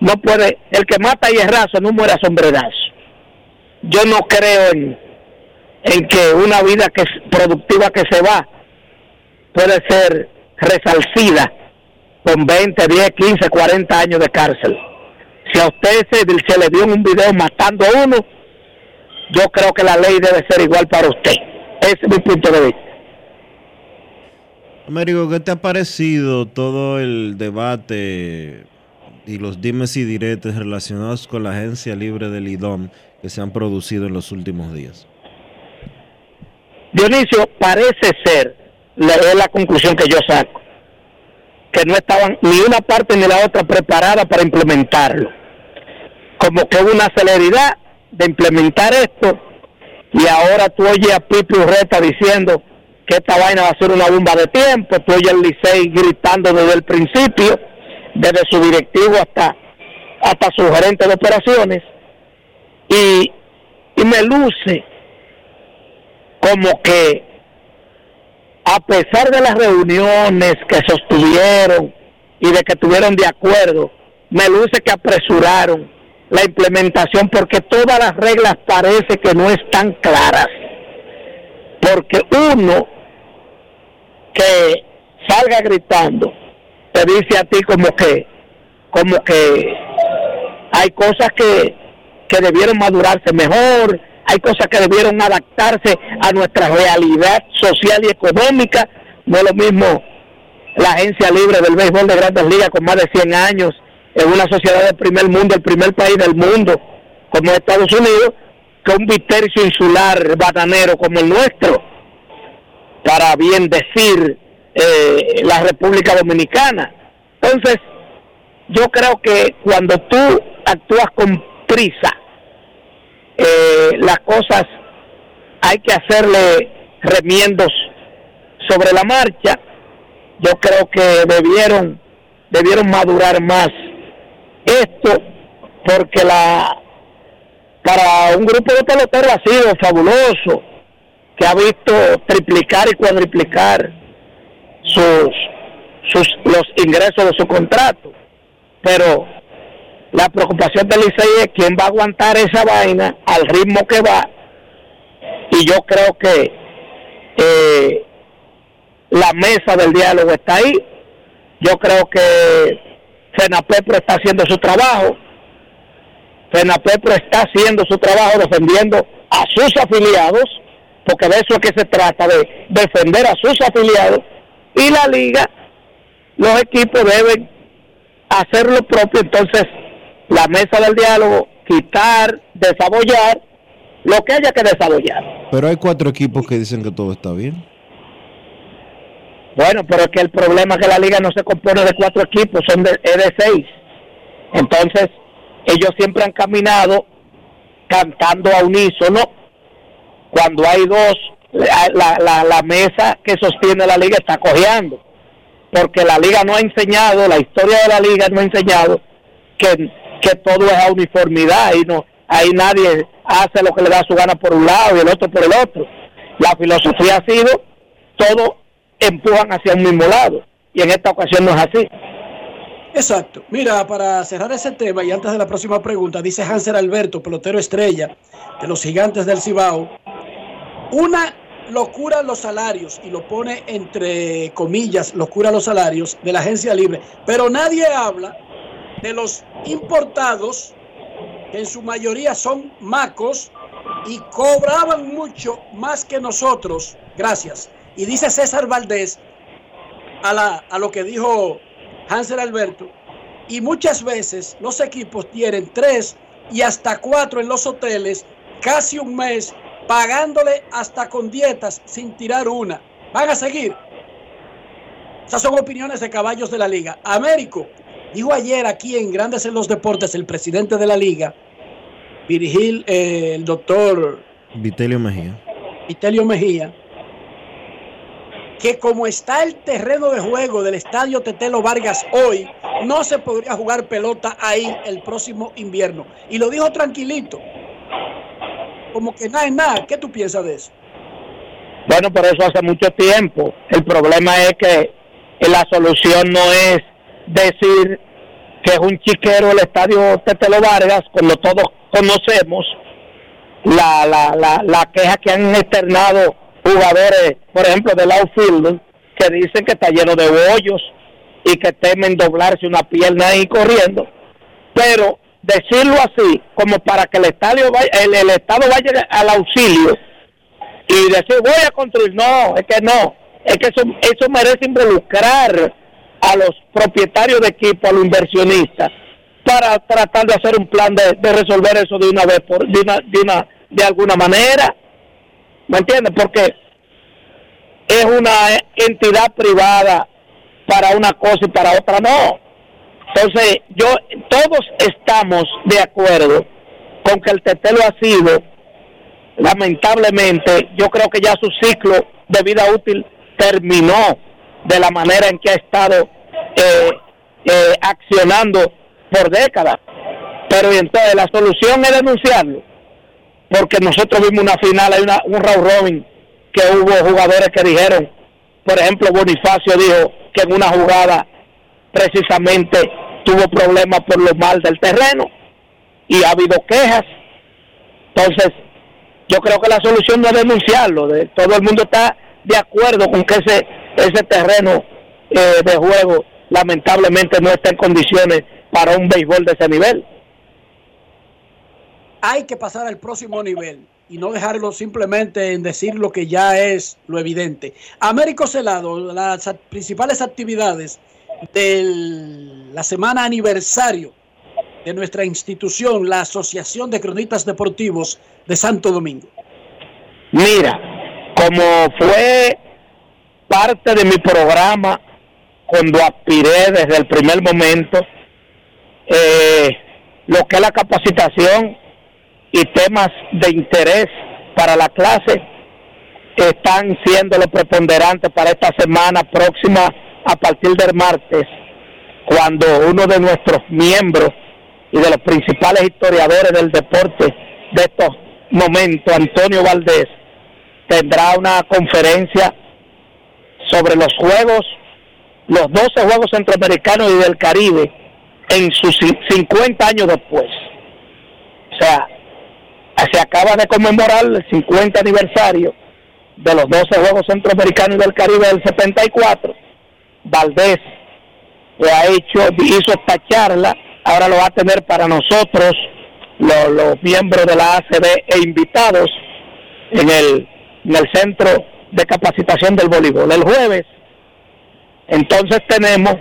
Speaker 15: no puede, el que mata y es raso no muere a sombreras. Yo no creo en, en que una vida que es productiva que se va puede ser resalcida con 20, 10, 15, 40 años de cárcel. Si a usted se, se le dio un video matando a uno, yo creo que la ley debe ser igual para usted. Ese es mi punto de vista.
Speaker 1: Américo, ¿qué te ha parecido todo el debate y los dimes y diretes relacionados con la agencia libre del IDOM que se han producido en los últimos días?
Speaker 15: Dionisio, parece ser, es la conclusión que yo saco, que no estaban ni una parte ni la otra preparada para implementarlo. Como que hubo una celeridad de implementar esto y ahora tú oyes a Pipi Urreta diciendo que esta vaina va a ser una bomba de tiempo, tú oyes al Licey gritando desde el principio, desde su directivo hasta, hasta su gerente de operaciones, y, y me luce como que a pesar de las reuniones que sostuvieron y de que tuvieron de acuerdo, me luce que apresuraron la implementación porque todas las reglas parece que no están claras. Porque uno que salga gritando te dice a ti como que como que hay cosas que, que debieron madurarse mejor, hay cosas que debieron adaptarse a nuestra realidad social y económica. No es lo mismo la agencia libre del béisbol de grandes ligas con más de 100 años en una sociedad del primer mundo, el primer país del mundo como Estados Unidos, que un vitercio insular batanero como el nuestro, para bien decir eh, la República Dominicana. Entonces, yo creo que cuando tú actúas con prisa, eh, las cosas hay que hacerle remiendos sobre la marcha. Yo creo que debieron debieron madurar más esto porque la para un grupo de peloteros ha sido fabuloso que ha visto triplicar y cuadriplicar sus sus los ingresos de su contrato pero la preocupación del Licey es quién va a aguantar esa vaina al ritmo que va. Y yo creo que eh, la mesa del diálogo está ahí. Yo creo que FENAPEPRO está haciendo su trabajo. FENAPEPRO está haciendo su trabajo defendiendo a sus afiliados, porque de eso es que se trata, de defender a sus afiliados. Y la liga, los equipos deben hacer lo propio. Entonces, la mesa del diálogo, quitar, desabollar lo que haya que desabollar.
Speaker 1: Pero hay cuatro equipos que dicen que todo está bien.
Speaker 15: Bueno, pero es que el problema es que la liga no se compone de cuatro equipos, son de, es de seis. Entonces, ellos siempre han caminado cantando a unísono. Cuando hay dos, la, la, la, la mesa que sostiene la liga está cojeando. Porque la liga no ha enseñado, la historia de la liga no ha enseñado que, que todo es a uniformidad y no, ahí nadie hace lo que le da su gana por un lado y el otro por el otro. La filosofía ha sido todo empujan hacia un mismo lado y en esta ocasión no es así.
Speaker 4: Exacto. Mira, para cerrar ese tema y antes de la próxima pregunta, dice Hanser Alberto, pelotero estrella de los gigantes del Cibao, una locura los salarios, y lo pone entre comillas, locura los salarios de la agencia libre, pero nadie habla de los importados, que en su mayoría son macos y cobraban mucho más que nosotros. Gracias. Y dice César Valdés a, la, a lo que dijo Hansel Alberto, y muchas veces los equipos tienen tres y hasta cuatro en los hoteles, casi un mes, pagándole hasta con dietas sin tirar una. Van a seguir. Esas son opiniones de caballos de la liga. Américo, dijo ayer aquí en Grandes en los Deportes el presidente de la liga, Virgil, eh, el doctor
Speaker 1: Vitelio Mejía.
Speaker 4: Vitelio Mejía, que como está el terreno de juego del estadio Tetelo Vargas hoy, no se podría jugar pelota ahí el próximo invierno. Y lo dijo tranquilito, como que nada es nada. ¿Qué tú piensas de eso?
Speaker 15: Bueno, por eso hace mucho tiempo. El problema es que la solución no es decir que es un chiquero el estadio Tetelo Vargas, cuando todos conocemos la, la, la, la queja que han externado jugadores, por ejemplo, del outfield, que dicen que está lleno de hoyos y que temen doblarse una pierna ahí corriendo. Pero decirlo así, como para que el estadio vaya, el, el Estado vaya al auxilio y decir voy a construir, no, es que no, es que eso, eso merece involucrar a los propietarios de equipo, a los inversionistas, para tratar de hacer un plan de, resolver eso de una vez, por, de una, de una, de alguna manera. ¿Me entiendes? Porque es una entidad privada para una cosa y para otra no. Entonces, yo todos estamos de acuerdo con que el tetelo ha sido, lamentablemente, yo creo que ya su ciclo de vida útil terminó de la manera en que ha estado eh, eh, accionando por décadas. Pero entonces la solución es denunciarlo porque nosotros vimos una final, hay una, un round robin que hubo jugadores que dijeron, por ejemplo, Bonifacio dijo que en una jugada precisamente tuvo problemas por lo mal del terreno y ha habido quejas. Entonces, yo creo que la solución no es denunciarlo, de, todo el mundo está de acuerdo con que ese, ese terreno eh, de juego lamentablemente no está en condiciones para un béisbol de ese nivel
Speaker 4: hay que pasar al próximo nivel y no dejarlo simplemente en decir lo que ya es lo evidente. Américo Celado, las principales actividades de la semana aniversario de nuestra institución, la Asociación de Cronistas Deportivos de Santo Domingo.
Speaker 15: Mira, como fue parte de mi programa cuando aspiré desde el primer momento, eh, lo que es la capacitación y temas de interés para la clase están siendo lo preponderante para esta semana próxima a partir del martes, cuando uno de nuestros miembros y de los principales historiadores del deporte de estos momentos, Antonio Valdés, tendrá una conferencia sobre los juegos, los 12 Juegos Centroamericanos y del Caribe en sus 50 años después. O sea, se acaba de conmemorar el 50 aniversario de los 12 Juegos Centroamericanos del Caribe del 74. Valdés le ha hecho, hizo esta charla, ahora lo va a tener para nosotros, los, los miembros de la ACB e invitados en el, en el Centro de Capacitación del Voleibol. El jueves, entonces tenemos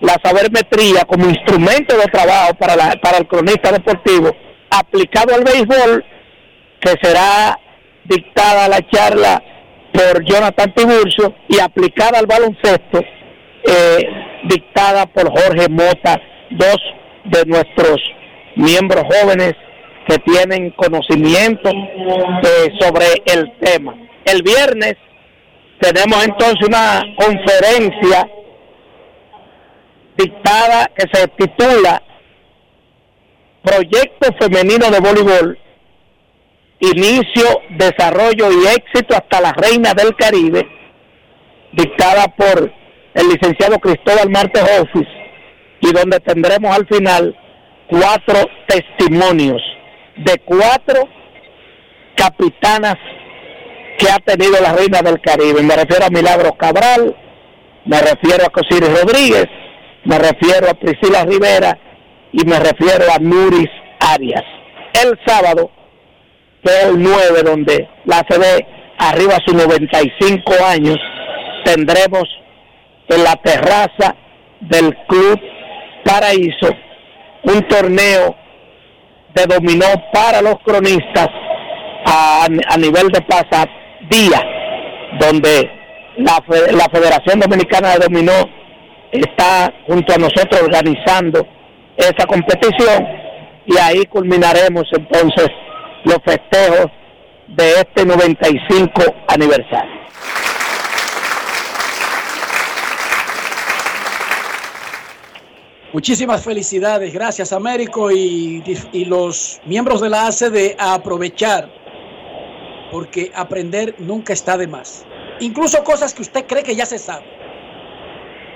Speaker 15: la sabermetría como instrumento de trabajo para, la, para el cronista deportivo aplicado al béisbol que será dictada la charla por Jonathan Tiburcio y aplicada al baloncesto, eh, dictada por Jorge Mota, dos de nuestros miembros jóvenes que tienen conocimiento eh, sobre el tema. El viernes tenemos entonces una conferencia dictada que se titula Proyecto Femenino de Voleibol, Inicio, Desarrollo y Éxito hasta la Reina del Caribe, dictada por el licenciado Cristóbal Martes Office, y donde tendremos al final cuatro testimonios de cuatro capitanas que ha tenido la Reina del Caribe. Me refiero a Milagros Cabral, me refiero a Cosiris Rodríguez, me refiero a Priscila Rivera y me refiero a Nuris Arias. El sábado, el 9, donde la ACB arriba a sus 95 años, tendremos en la terraza del Club Paraíso un torneo de dominó para los cronistas a, a nivel de pasadía, donde la, la Federación Dominicana de Dominó está junto a nosotros organizando esa competición y ahí culminaremos entonces los festejos de este 95 aniversario.
Speaker 4: Muchísimas felicidades, gracias Américo y, los miembros de la ACD a aprovechar, porque aprender nunca está de más. Incluso cosas que usted cree que ya se sabe.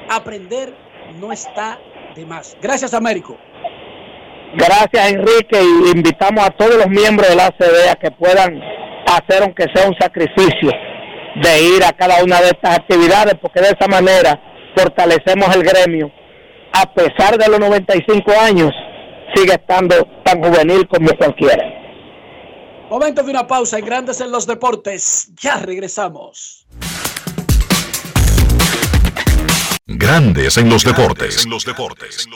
Speaker 4: Aprender no está de más. Gracias Américo.
Speaker 15: Gracias Enrique y invitamos a todos los miembros de la ACD a que puedan hacer aunque sea un sacrificio de ir a cada una de estas actividades, porque de esa manera fortalecemos el gremio a pesar de los 95 años, sigue estando tan juvenil como cualquiera.
Speaker 4: Momento de una pausa en Grandes en los Deportes. Ya regresamos.
Speaker 3: Grandes en los deportes. En los deportes.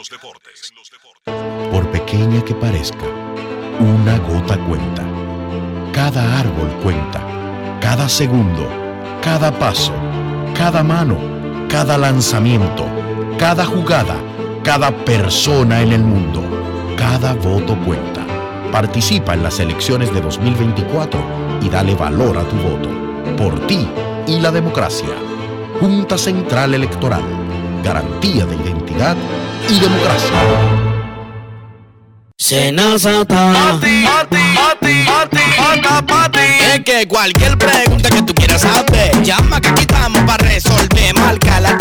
Speaker 14: Por pequeña que parezca, una gota cuenta. Cada árbol cuenta. Cada segundo. Cada paso. Cada mano. Cada lanzamiento. Cada jugada cada persona en el mundo, cada voto cuenta. Participa en las elecciones de 2024 y dale valor a tu voto. Por ti y la democracia. Junta Central Electoral. Garantía de identidad y democracia.
Speaker 16: Es que cualquier pregunta que tú quieras saber, llama que aquí estamos resolver. Marca la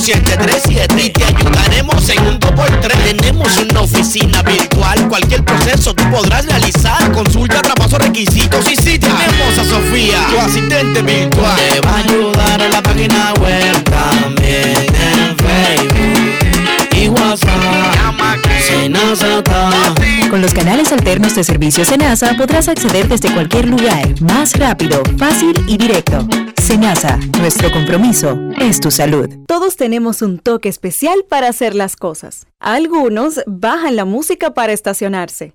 Speaker 16: 737 y te ayudaremos en un 2x3. Tenemos una oficina virtual, cualquier proceso tú podrás realizar. Consulta, traspaso, requisitos y si tenemos a Sofía, tu asistente virtual. Te va a ayudar en la página web también en Facebook y WhatsApp.
Speaker 13: Canales alternos de servicio Senasa podrás acceder desde cualquier lugar, más rápido, fácil y directo. Senasa, nuestro compromiso es tu salud.
Speaker 17: Todos tenemos un toque especial para hacer las cosas. Algunos bajan la música para estacionarse.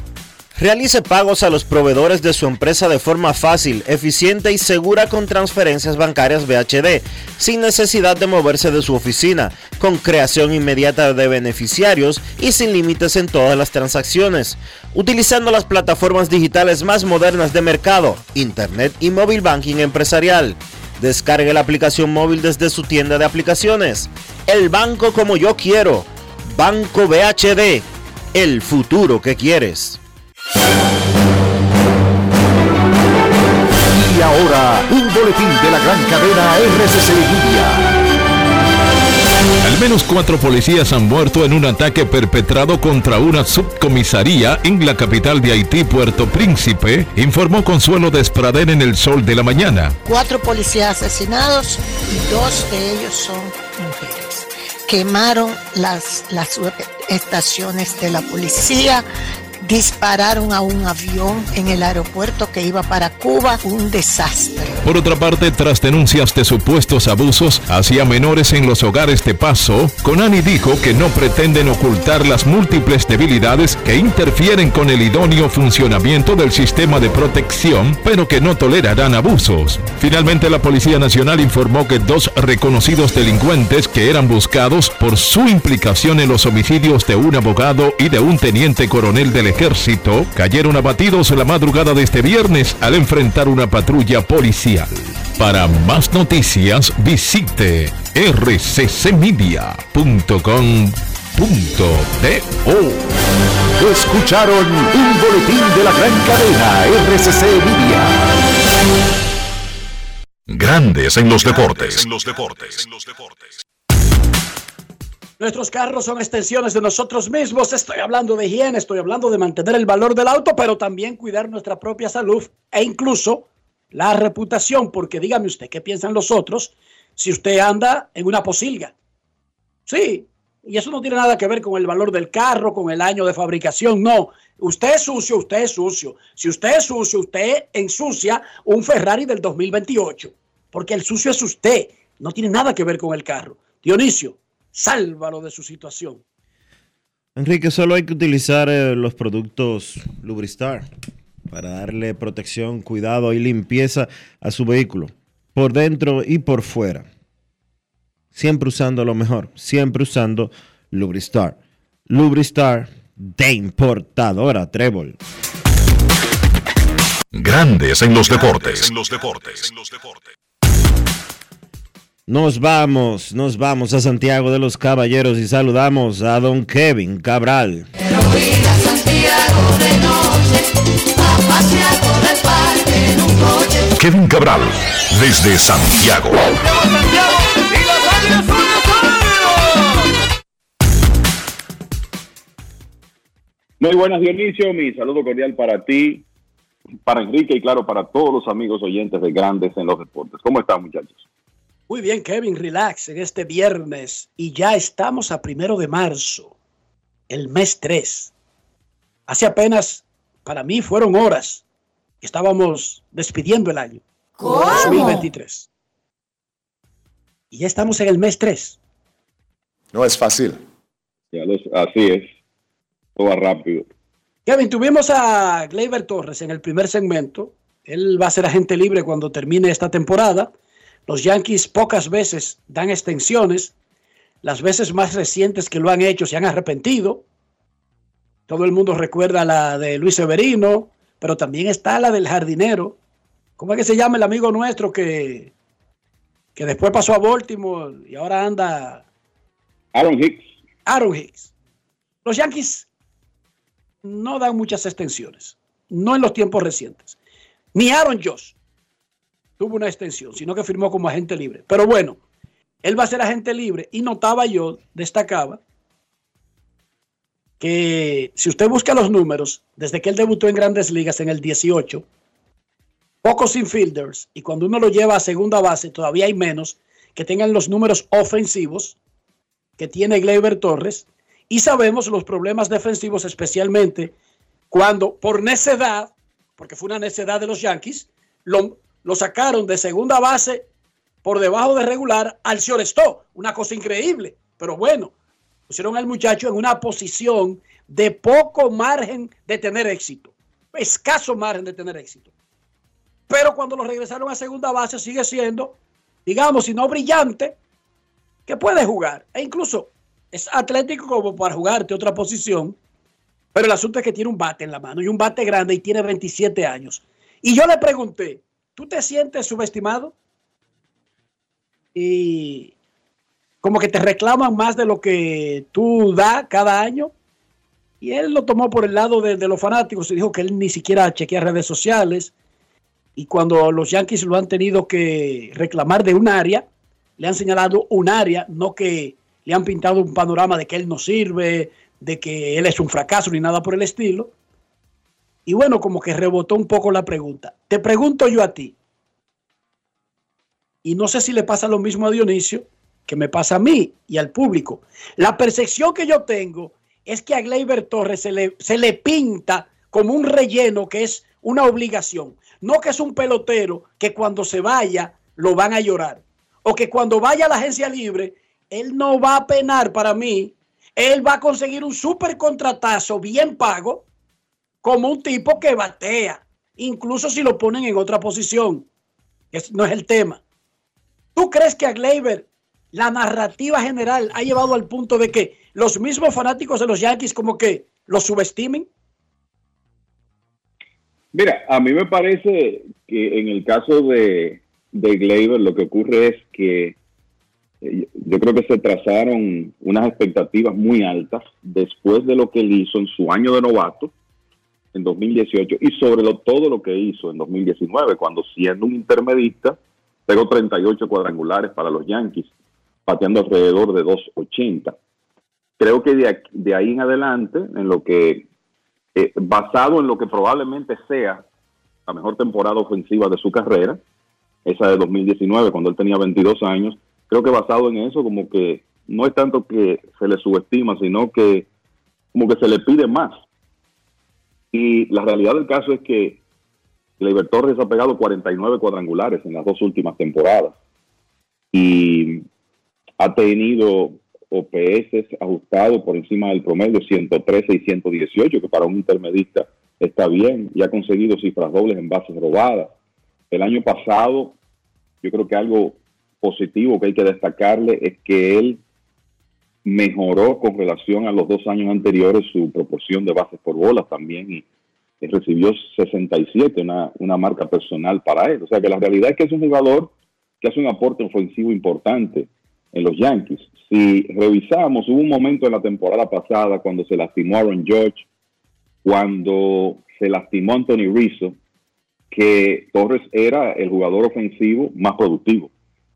Speaker 1: Realice pagos a los proveedores de su empresa de forma fácil, eficiente y segura con transferencias bancarias BHD, sin necesidad de moverse de su oficina, con creación inmediata de beneficiarios y sin límites en todas las transacciones, utilizando las plataformas digitales más modernas de mercado, Internet y Móvil Banking Empresarial. Descargue la aplicación móvil desde su tienda de aplicaciones. El banco como yo quiero. Banco BHD. El futuro que quieres.
Speaker 14: Y ahora, un boletín de la gran cadena RCC Libia.
Speaker 18: Al menos cuatro policías han muerto en un ataque perpetrado contra una subcomisaría en la capital de Haití, Puerto Príncipe, informó Consuelo Desprader en el sol de la mañana.
Speaker 19: Cuatro policías asesinados y dos de ellos son mujeres. Quemaron las, las estaciones de la policía dispararon a un avión en el aeropuerto que iba para Cuba, un desastre.
Speaker 20: Por otra parte, tras denuncias de supuestos abusos hacia menores en los hogares de paso, Conani dijo que no pretenden ocultar las múltiples debilidades que interfieren con el idóneo funcionamiento del sistema de protección, pero que no tolerarán abusos. Finalmente, la Policía Nacional informó que dos reconocidos delincuentes que eran buscados por su implicación en los homicidios de un abogado y de un teniente coronel del ejército cayeron abatidos la madrugada de este viernes al enfrentar una patrulla policial. Para más noticias visite rccmedia.com.do.
Speaker 21: Escucharon un boletín de la gran cadena RCC Media.
Speaker 3: Grandes en los deportes.
Speaker 4: Nuestros carros son extensiones de nosotros mismos. Estoy hablando de higiene, estoy hablando de mantener el valor del auto, pero también cuidar nuestra propia salud e incluso la reputación, porque dígame usted, ¿qué piensan los otros si usted anda en una posilga? Sí, y eso no tiene nada que ver con el valor del carro, con el año de fabricación, no. Usted es sucio, usted es sucio. Si usted es sucio, usted ensucia un Ferrari del 2028, porque el sucio es usted, no tiene nada que ver con el carro. Dionisio, sálvalo de su situación.
Speaker 1: Enrique, solo hay que utilizar eh, los productos Lubristar para darle protección, cuidado y limpieza a su vehículo, por dentro y por fuera. Siempre usando lo mejor, siempre usando Lubristar. Lubristar de importadora Trébol.
Speaker 3: Grandes en los deportes.
Speaker 1: Nos vamos, nos vamos a Santiago de los Caballeros y saludamos a don Kevin Cabral.
Speaker 3: Kevin Cabral, desde Santiago.
Speaker 22: Muy buenas, Dionisio. Mi saludo cordial para ti, para Enrique y, claro, para todos los amigos oyentes de Grandes en los Deportes. ¿Cómo están, muchachos?
Speaker 4: Muy bien, Kevin, relax en este viernes y ya estamos a primero de marzo, el mes 3. Hace apenas, para mí, fueron horas que estábamos despidiendo el año.
Speaker 19: ¿Cómo?
Speaker 4: 2023. Y ya estamos en el mes 3.
Speaker 10: No es fácil.
Speaker 22: Ya los- así es. Todo va rápido.
Speaker 4: Kevin, tuvimos a Gleyber Torres en el primer segmento. Él va a ser agente libre cuando termine esta temporada. Los Yankees pocas veces dan extensiones. Las veces más recientes que lo han hecho se han arrepentido. Todo el mundo recuerda la de Luis Severino, pero también está la del jardinero. ¿Cómo es que se llama el amigo nuestro que, que después pasó a Baltimore y ahora anda
Speaker 22: Aaron Hicks.
Speaker 4: Aaron Hicks. Los Yankees no dan muchas extensiones, no en los tiempos recientes. Ni Aaron Josh tuvo una extensión, sino que firmó como agente libre. Pero bueno, él va a ser agente libre y notaba yo, destacaba, que si usted busca los números, desde que él debutó en grandes ligas en el 18, pocos infielders, y cuando uno lo lleva a segunda base, todavía hay menos, que tengan los números ofensivos que tiene Gleyber Torres, y sabemos los problemas defensivos, especialmente cuando por necedad, porque fue una necedad de los Yankees, lo, lo sacaron de segunda base por debajo de regular al shortstop. Una cosa increíble, pero bueno, pusieron al muchacho en una posición de poco margen de tener éxito, escaso margen de tener éxito. Pero cuando lo regresaron a segunda base sigue siendo, digamos, si no brillante, que puede jugar. E incluso es atlético como para jugarte otra posición. Pero el asunto es que tiene un bate en la mano y un bate grande y tiene 27 años. Y yo le pregunté, ¿tú te sientes subestimado? Y como que te reclaman más de lo que tú das cada año. Y él lo tomó por el lado de, de los fanáticos y dijo que él ni siquiera chequea redes sociales. Y cuando los Yankees lo han tenido que reclamar de un área, le han señalado un área, no que le han pintado un panorama de que él no sirve, de que él es un fracaso ni nada por el estilo. Y bueno, como que rebotó un poco la pregunta. Te pregunto yo a ti, y no sé si le pasa lo mismo a Dionisio, que me pasa a mí y al público. La percepción que yo tengo es que a Gleyber Torres se le, se le pinta como un relleno que es una obligación. No que es un pelotero que cuando se vaya lo van a llorar. O que cuando vaya a la agencia libre, él no va a penar para mí. Él va a conseguir un super contratazo bien pago como un tipo que batea. Incluso si lo ponen en otra posición. No es el tema. ¿Tú crees que a Gleyber la narrativa general ha llevado al punto de que los mismos fanáticos de los Yankees como que lo subestimen?
Speaker 22: Mira, a mí me parece que en el caso de, de lo que ocurre es que eh, yo creo que se trazaron unas expectativas muy altas después de lo que él hizo en su año de novato en 2018 y sobre lo, todo lo que hizo en 2019 cuando siendo un intermedista pegó 38 cuadrangulares para los Yankees pateando alrededor de 280 creo que de, de ahí en adelante en lo que eh, basado en lo que probablemente sea la mejor temporada ofensiva de su carrera, esa de 2019, cuando él tenía 22 años, creo que basado en eso, como que no es tanto que se le subestima, sino que como que se le pide más. Y la realidad del caso es que Leiber Torres ha pegado 49 cuadrangulares en las dos últimas temporadas y ha tenido OPS ajustado por encima del promedio 113 y 118, que para un intermedista está bien, y ha conseguido cifras dobles en bases robadas. El año pasado, yo creo que algo positivo que hay que destacarle es que él mejoró con relación a los dos años anteriores su proporción de bases por bolas también y recibió 67, una, una marca personal para él. O sea que la realidad es que es un jugador que hace un aporte ofensivo importante en los Yankees. Si revisamos, hubo un momento en la temporada pasada cuando se lastimó Aaron George, cuando se lastimó Anthony Rizzo, que Torres era el jugador ofensivo más productivo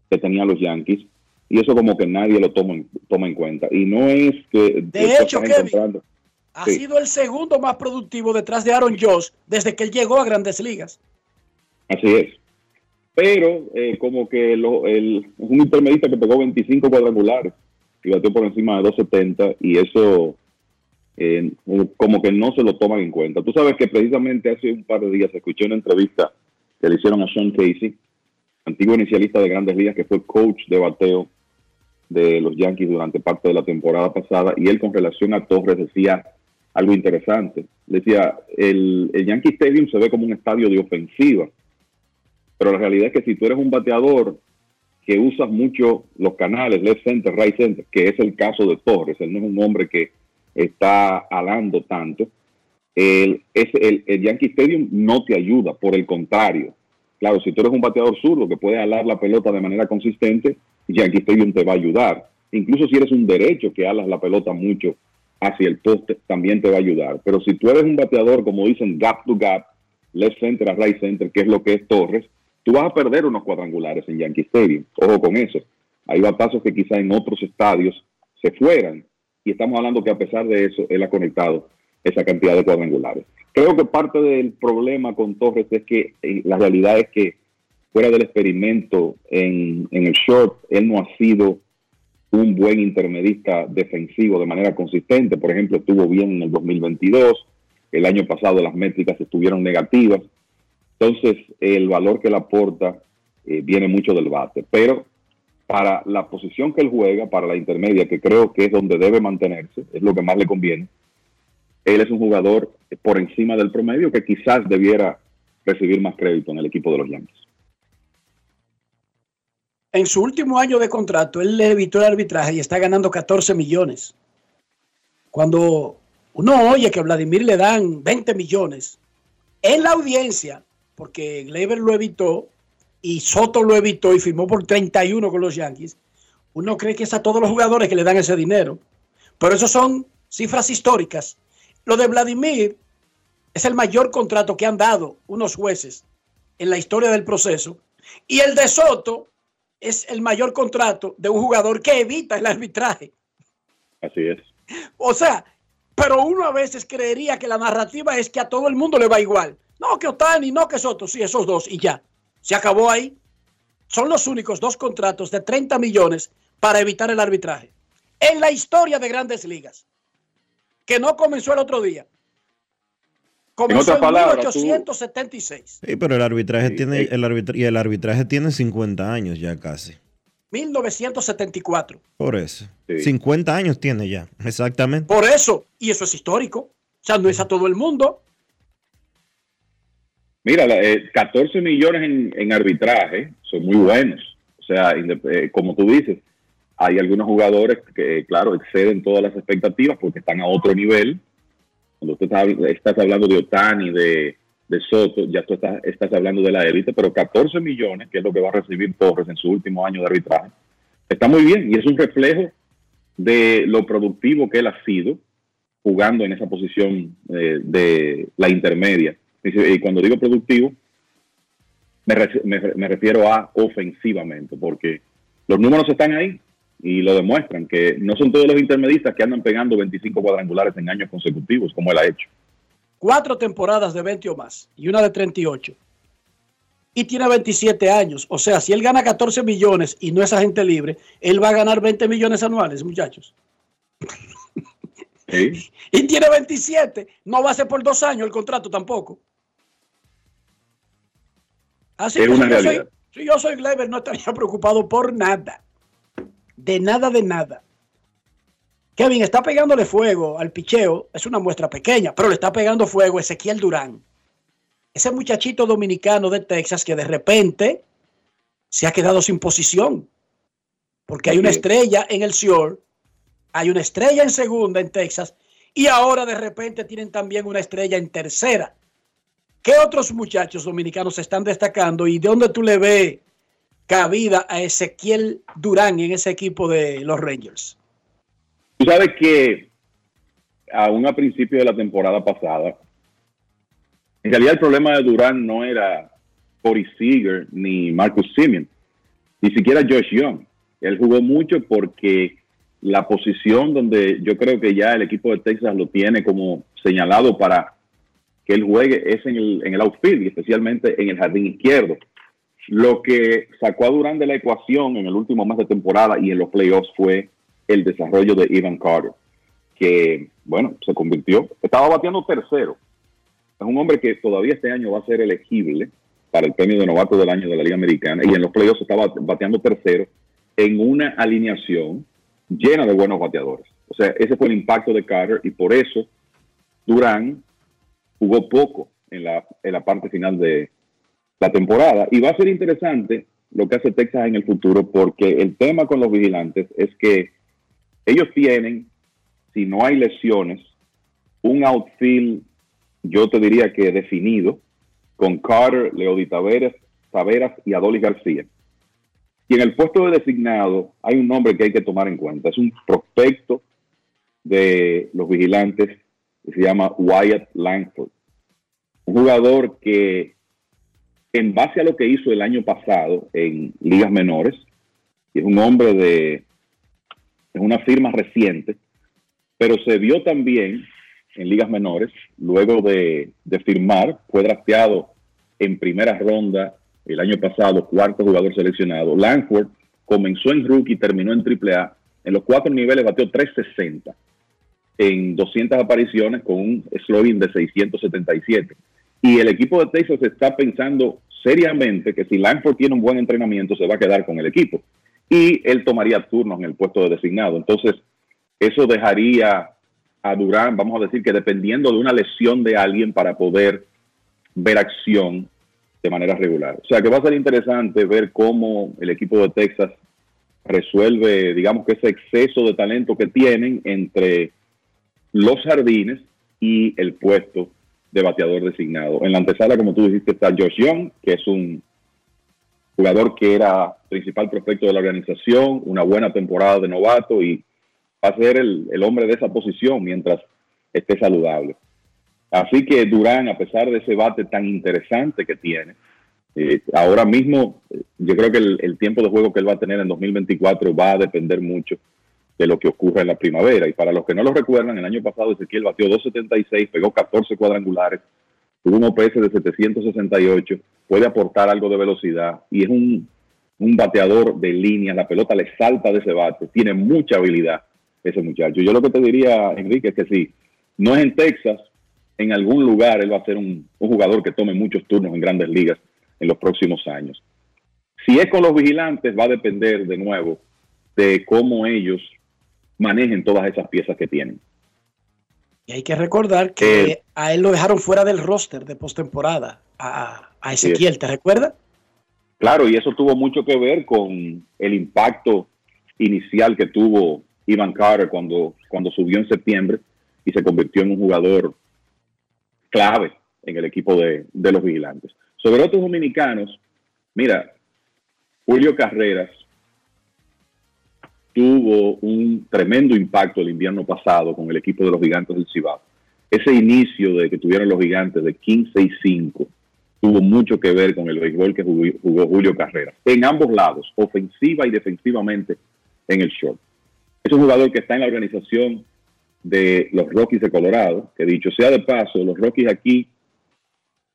Speaker 22: que tenían los Yankees. Y eso como que nadie lo toma, toma en cuenta. Y no es que...
Speaker 4: De hecho, Kevin, ha sido el segundo más productivo detrás de Aaron Josh desde que él llegó a grandes ligas.
Speaker 22: Así es pero eh, como que el, un intermedista que pegó 25 cuadrangulares y batió por encima de 270 y eso eh, como que no se lo toman en cuenta. Tú sabes que precisamente hace un par de días escuché una entrevista que le hicieron a Sean Casey, antiguo inicialista de Grandes Ligas que fue coach de bateo de los Yankees durante parte de la temporada pasada y él con relación a Torres decía algo interesante. Decía, el, el Yankee Stadium se ve como un estadio de ofensiva pero la realidad es que si tú eres un bateador que usas mucho los canales, left center, right center, que es el caso de Torres, él no es un hombre que está alando tanto, el, el, el Yankee Stadium no te ayuda, por el contrario. Claro, si tú eres un bateador zurdo que puede alar la pelota de manera consistente, Yankee Stadium te va a ayudar. Incluso si eres un derecho que alas la pelota mucho hacia el poste, también te va a ayudar. Pero si tú eres un bateador, como dicen, gap to gap, left center a right center, que es lo que es Torres, tú vas a perder unos cuadrangulares en Yankee Stadium. Ojo con eso. Hay batazos que quizá en otros estadios se fueran. Y estamos hablando que a pesar de eso, él ha conectado esa cantidad de cuadrangulares. Creo que parte del problema con Torres es que eh, la realidad es que fuera del experimento en, el short, él no ha sido un buen intermedista defensivo de manera consistente. Por ejemplo, estuvo bien en el 2022. El año pasado las métricas estuvieron negativas. Entonces, el valor que él aporta eh, viene mucho del bate. Pero para la posición que él juega, para la intermedia, que creo que es donde debe mantenerse, es lo que más le conviene, él es un jugador por encima del promedio que quizás debiera recibir más crédito en el equipo de los Yankees.
Speaker 4: En su último año de contrato, él le evitó el arbitraje y está ganando 14 millones. Cuando uno oye que a Vladimir le dan 20 millones, en la audiencia porque Gleyber lo evitó y Soto lo evitó y firmó por 31 con los Yankees, uno cree que es a todos los jugadores que le dan ese dinero. Pero eso son cifras históricas. Lo de Vladimir es el mayor contrato que han dado unos jueces en la historia del proceso. Y el de Soto es el mayor contrato de un jugador que evita el arbitraje.
Speaker 22: Así es.
Speaker 4: O sea, pero uno a veces creería que la narrativa es que a todo el mundo le va igual. No, que Otani, no que Soto, sí, esos dos y ya. Se acabó ahí. Son los únicos dos contratos de 30 millones para evitar el arbitraje. En la historia de grandes ligas. que no comenzó el otro día. Comenzó
Speaker 22: otras
Speaker 4: en,
Speaker 22: palabras, tú-
Speaker 4: 1876.
Speaker 1: Sí, pero el arbitraje
Speaker 22: Sí,
Speaker 1: tiene
Speaker 22: sí.
Speaker 1: el arbitra- y el arbitraje tiene 50 años ya casi.
Speaker 4: 1974.
Speaker 1: Por eso.
Speaker 22: Sí.
Speaker 1: 50 años tiene ya, exactamente.
Speaker 4: Por eso, y eso es histórico. O sea, no es a todo el mundo.
Speaker 22: Mira, eh, 14 millones en, en arbitraje son muy buenos. O sea, eh, como tú dices, hay algunos jugadores que, claro, exceden todas las expectativas porque están a otro nivel. Estás hablando de Otani, de, Soto, ya tú estás, estás hablando de la élite, pero 14 millones, que es lo que va a recibir Torres en su último año de arbitraje, está muy bien y es un reflejo de lo productivo que él ha sido jugando en esa posición eh, de la intermedia. Y cuando digo productivo, me refiero a ofensivamente, porque los números están ahí y lo demuestran, que no son todos los intermedistas que andan pegando 25 cuadrangulares en años consecutivos, como él ha hecho.
Speaker 4: Cuatro temporadas de 20 o más y una de 38. Y tiene 27 años. O sea, si él gana 14 millones y no es agente libre, él va a ganar 20 millones anuales, muchachos.
Speaker 22: ¿sí?
Speaker 4: Y tiene 27. No va a ser por dos años el contrato tampoco. Así
Speaker 22: Es
Speaker 4: que
Speaker 22: una
Speaker 4: si yo, soy, si yo soy Gleber, no estaría preocupado por nada. De nada, de nada. Kevin está pegándole fuego al picheo. Es una muestra pequeña, pero le está pegando fuego a Ezequiel Durán. Ese muchachito dominicano de Texas que de repente se ha quedado sin posición. Porque hay una estrella en el Sior, hay una estrella en segunda en Texas y ahora de repente tienen también una estrella en tercera. ¿Qué otros muchachos dominicanos se están destacando y de dónde tú le ves cabida a Ezequiel Durán en ese equipo de los Rangers?
Speaker 22: Tú sabes que aún a principio de la temporada pasada, en realidad el problema de Durán no era Corey Seager ni Marcus Simeon, ni siquiera Josh Young. Él jugó mucho porque la posición donde yo creo que ya el equipo de Texas lo tiene como señalado para que él juegue es en el, en el outfield y especialmente en el jardín izquierdo. Lo que sacó a Durán de la ecuación en el último mes de temporada y en los playoffs fue el desarrollo de Ivan Carter, que, bueno, se convirtió, estaba bateando tercero. Es un hombre que todavía este año va a ser elegible para el premio de novato del año de la Liga Americana y en los playoffs estaba bateando tercero en una alineación llena de buenos bateadores. O sea, ese fue el impacto de Carter y por eso Durán jugó poco en la, en la parte final de la temporada. Y va a ser interesante lo que hace Texas en el futuro porque el tema con los vigilantes es que ellos tienen, si no hay lesiones, un outfield, yo te diría que definido, con Carter, Leody Taveras, Taveras y Adolis García. Y en el puesto de designado hay un nombre que hay que tomar en cuenta. Es un prospecto de los vigilantes que se llama Wyatt Langford. Un jugador que, en base a lo que hizo el año pasado en ligas menores, es un hombre de, es una firma reciente, pero se vio también en ligas menores, luego de, firmar, fue drafteado en primera ronda el año pasado, cuarto jugador seleccionado. Langford comenzó en rookie terminó en AAA. En los cuatro niveles bateó 360 en 200 apariciones con un slogan de 677. Y el equipo de Texas está pensando seriamente que si Langford tiene un buen entrenamiento se va a quedar con el equipo. Y él tomaría turnos en el puesto de designado. Entonces, eso dejaría a Durán, vamos a decir que dependiendo de una lesión de alguien para poder ver acción de manera regular. O sea que va a ser interesante ver cómo el equipo de Texas resuelve, digamos que ese exceso de talento que tienen entre los jardines y el puesto de bateador designado. En la antesala, como tú dijiste, está Josh Young, que es un jugador que era principal prospecto de la organización, una buena temporada de novato y va a ser el, el hombre de esa posición mientras esté saludable. Así que Durán, a pesar de ese bate tan interesante que tiene, eh, ahora mismo eh, yo creo que el, el tiempo de juego que él va a tener en 2024 va a depender mucho de lo que ocurra en la primavera. Y para los que no lo recuerdan, el año pasado Ezequiel batió 276, pegó 14 cuadrangulares, tuvo un OPS de 768, puede aportar algo de velocidad y es un, un bateador de líneas, la pelota le salta de ese bate, tiene mucha habilidad ese muchacho. Yo lo que te diría, Enrique, es que si no es en Texas, en algún lugar él va a ser un, un jugador que tome muchos turnos en grandes ligas en los próximos años. Si es con los vigilantes, va a depender de nuevo de cómo ellos manejen todas esas piezas que tienen.
Speaker 4: Y hay que recordar que a él lo dejaron fuera del roster de postemporada, a, a Ezequiel, ¿te recuerdas?
Speaker 22: Claro, y eso tuvo mucho que ver con el impacto inicial que tuvo Ivan Carter cuando, cuando subió en septiembre y se convirtió en un jugador clave en el equipo de, de los vigilantes. Sobre otros dominicanos, mira, Julio Carreras tuvo un tremendo impacto el invierno pasado con el equipo de los gigantes del Cibao. Ese inicio de que tuvieron los gigantes de 15 y 5 tuvo mucho que ver con el béisbol que jugó, Julio Carreras, en ambos lados, ofensiva y defensivamente en el short. Es un jugador que está en la organización de los Rockies de Colorado, que dicho sea de paso, los Rockies aquí,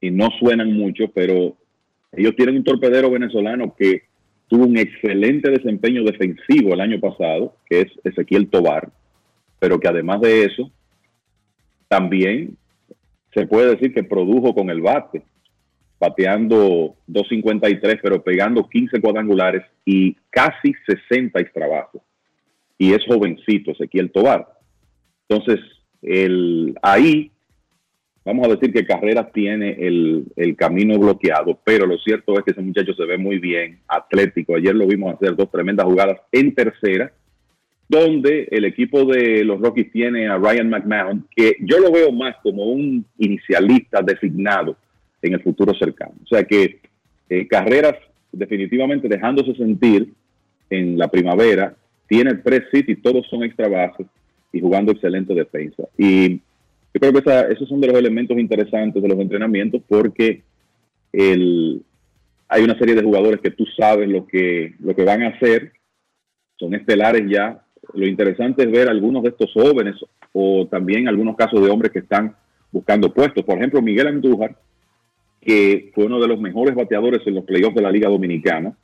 Speaker 22: y no suenan mucho, pero ellos tienen un torpedero venezolano que tuvo un excelente desempeño defensivo el año pasado, que es Ezequiel Tobar, pero que además de eso, también se puede decir que produjo con el bate, bateando 253, pero pegando 15 cuadrangulares y casi 60 extrabases. Y es jovencito Ezequiel Tobar. Entonces, el, ahí vamos a decir que Carreras tiene el, camino bloqueado, pero lo cierto es que ese muchacho se ve muy bien, atlético. Ayer lo vimos hacer dos tremendas jugadas en tercera, donde el equipo de los Rockies tiene a Ryan McMahon, que yo lo veo más como un inicialista designado en el futuro cercano. O sea que eh, Carreras definitivamente dejándose sentir en la primavera, tiene tres y todos son extra bases y jugando excelente defensa. Y yo creo que esos son de los elementos interesantes de los entrenamientos porque el, hay una serie de jugadores que tú sabes lo que, lo que van a hacer, son estelares ya. Lo interesante es ver algunos de estos jóvenes o también algunos casos de hombres que están buscando puestos. Por ejemplo, Miguel Andújar, que fue uno de los mejores bateadores en los playoffs de la Liga Dominicana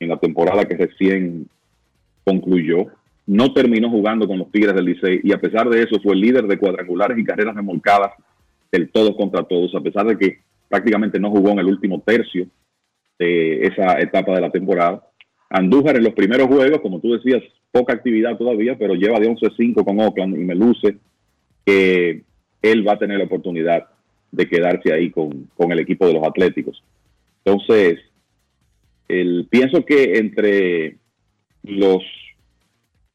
Speaker 22: en la temporada que recién concluyó no terminó jugando con los Tigres del Licey y a pesar de eso fue el líder de cuadrangulares y carreras remolcadas del todos contra todos, a pesar de que prácticamente no jugó en el último tercio de esa etapa de la temporada. Andújar en los primeros juegos, como tú decías, poca actividad todavía, pero lleva de 11-5 con Oakland y me luce que él va a tener la oportunidad de quedarse ahí con, con el equipo de los Atléticos. Entonces, el, pienso que entre los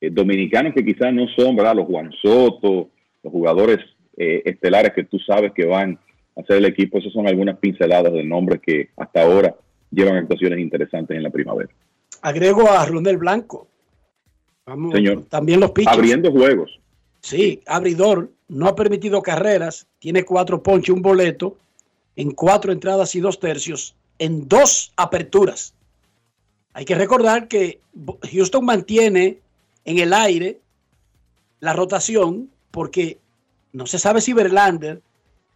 Speaker 22: eh, dominicanos que quizás no son, ¿verdad? Los Juan Soto, los jugadores eh, estelares que tú sabes que van a hacer el equipo, esas son algunas pinceladas de nombres que hasta ahora llevan actuaciones interesantes en la primavera.
Speaker 4: Agrego a Ronel Blanco. Vamos,
Speaker 22: Señor,
Speaker 4: también los pitchers.
Speaker 22: Abriendo juegos.
Speaker 4: Sí, abridor, no ha permitido carreras, tiene cuatro ponches, un boleto, en cuatro entradas y dos tercios, en dos aperturas. Hay que recordar que Houston mantiene en el aire la rotación porque no se sabe si Verlander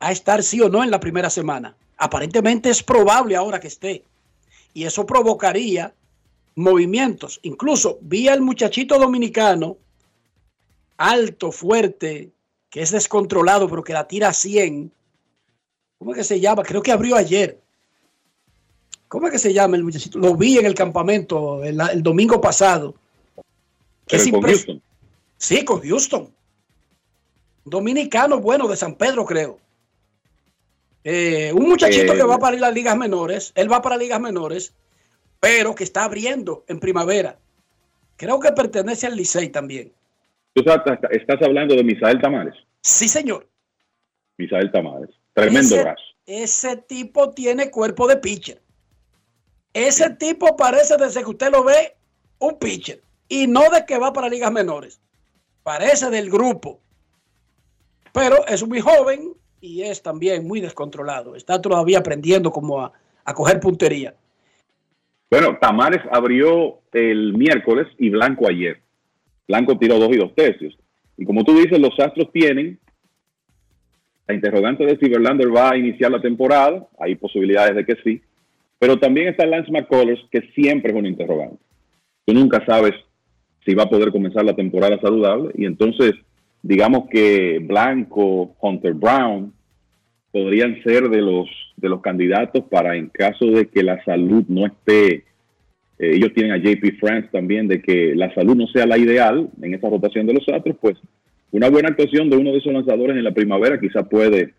Speaker 4: va a estar sí o no en la primera semana. Aparentemente es probable ahora que esté. Y eso provocaría movimientos. Incluso vi al muchachito dominicano, alto, fuerte, que es descontrolado, pero que la tira a 100. ¿Cómo es que se llama? Creo que abrió ayer. ¿Cómo es que se llama el muchachito? Lo vi en el campamento el, el domingo pasado
Speaker 22: pero con Houston.
Speaker 4: Sí, con Houston. Dominicano bueno de San Pedro, creo. Eh, un muchachito
Speaker 22: Eh,
Speaker 4: que va para las ligas menores. Él va para ligas menores, pero que está abriendo en primavera. Creo que pertenece al Licey también.
Speaker 22: Tú estás, estás hablando de Misael Tamares.
Speaker 4: Sí, señor.
Speaker 22: Misael Tamares. Tremendo
Speaker 4: ese,
Speaker 22: brazo.
Speaker 4: ese tipo tiene cuerpo de pitcher. Ese tipo parece desde que usted lo ve un pitcher. Y no de que va para ligas menores. Parece del grupo. Pero es muy joven y es también muy descontrolado. Está todavía aprendiendo como a, a coger puntería.
Speaker 22: Bueno, Tamares abrió el miércoles y Blanco ayer. Blanco tiró dos y dos tercios. Y como tú dices, los Astros tienen la interrogante de si Verlander va a iniciar la temporada. Hay posibilidades de que sí. Pero también está Lance McCullers, que siempre es un interrogante. Tú nunca sabes si va a poder comenzar la temporada saludable. Y entonces digamos que Blanco, Hunter Brown, podrían ser de los, de los candidatos para en caso de que la salud no esté, eh, ellos tienen a JP France también, de que la salud no sea la ideal en esa rotación de los Astros, pues una buena actuación de uno de esos lanzadores en la primavera quizá puede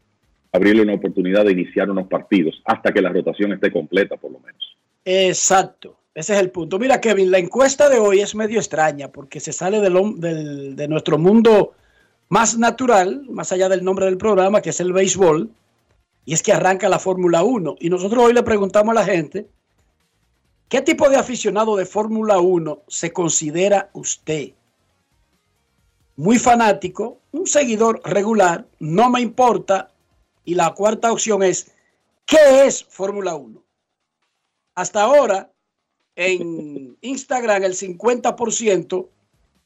Speaker 22: abrirle una oportunidad de iniciar unos partidos hasta que la rotación esté completa por lo menos.
Speaker 4: Exacto. Ese es el punto. Mira, Kevin, la encuesta de hoy es medio extraña porque se sale del, de nuestro mundo más natural, más allá del nombre del programa, que es el béisbol, y es que arranca la Fórmula 1. Y nosotros hoy le preguntamos a la gente, ¿qué tipo de aficionado de Fórmula 1 se considera usted? Muy fanático, un seguidor regular, no me importa. Y la cuarta opción es, ¿qué es Fórmula 1? Hasta ahora, en Instagram el 50%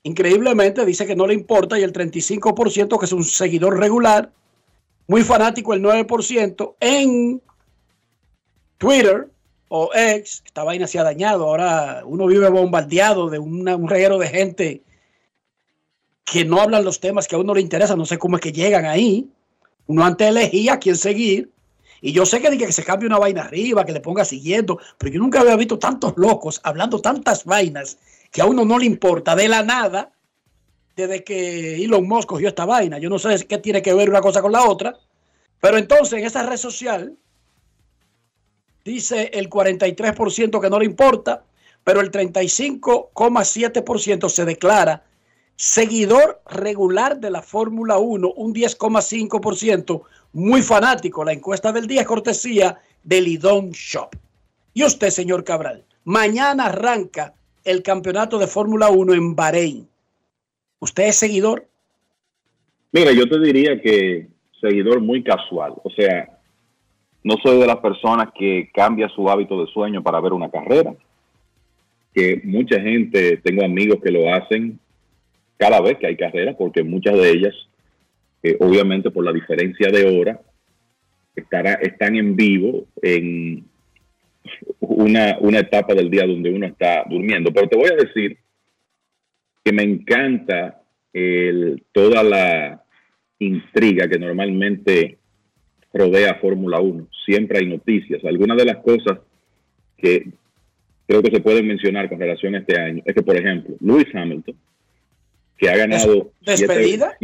Speaker 4: increíblemente dice que no le importa y el 35% que es un seguidor regular, muy fanático el 9%, en Twitter o X, esta vaina se ha dañado, ahora uno vive bombardeado de un reguero de gente que no hablan los temas que a uno le interesan, no sé cómo es que llegan ahí, uno antes elegía a quién seguir, y yo sé que, que se cambie una vaina arriba, que le ponga siguiendo, pero yo nunca había visto tantos locos hablando tantas vainas que a uno no le importa de la nada desde que Elon Musk cogió esta vaina. Yo no sé qué tiene que ver una cosa con la otra, pero entonces en esa red social dice el 43% que no le importa, pero el 35,7% se declara seguidor regular de la Fórmula 1, un 10,5%, muy fanático. La encuesta del día es cortesía del Lidón Shop. Y usted, señor Cabral, mañana arranca el campeonato de Fórmula 1 en Bahrein. ¿Usted es seguidor?
Speaker 22: Mira, yo te diría que seguidor muy casual. O sea, no soy de las personas que cambia su hábito de sueño para ver una carrera. Que mucha gente, tengo amigos que lo hacen cada vez que hay carreras, porque muchas de ellas, eh, obviamente por la diferencia de hora, estará, están en vivo en una, una etapa del día donde uno está durmiendo. Pero te voy a decir que me encanta el, toda la intriga que normalmente rodea Fórmula 1. Siempre hay noticias. Algunas de las cosas que creo que se pueden mencionar con relación a este año es que, por ejemplo, Lewis Hamilton, que ha ganado...
Speaker 4: ¿Despedida?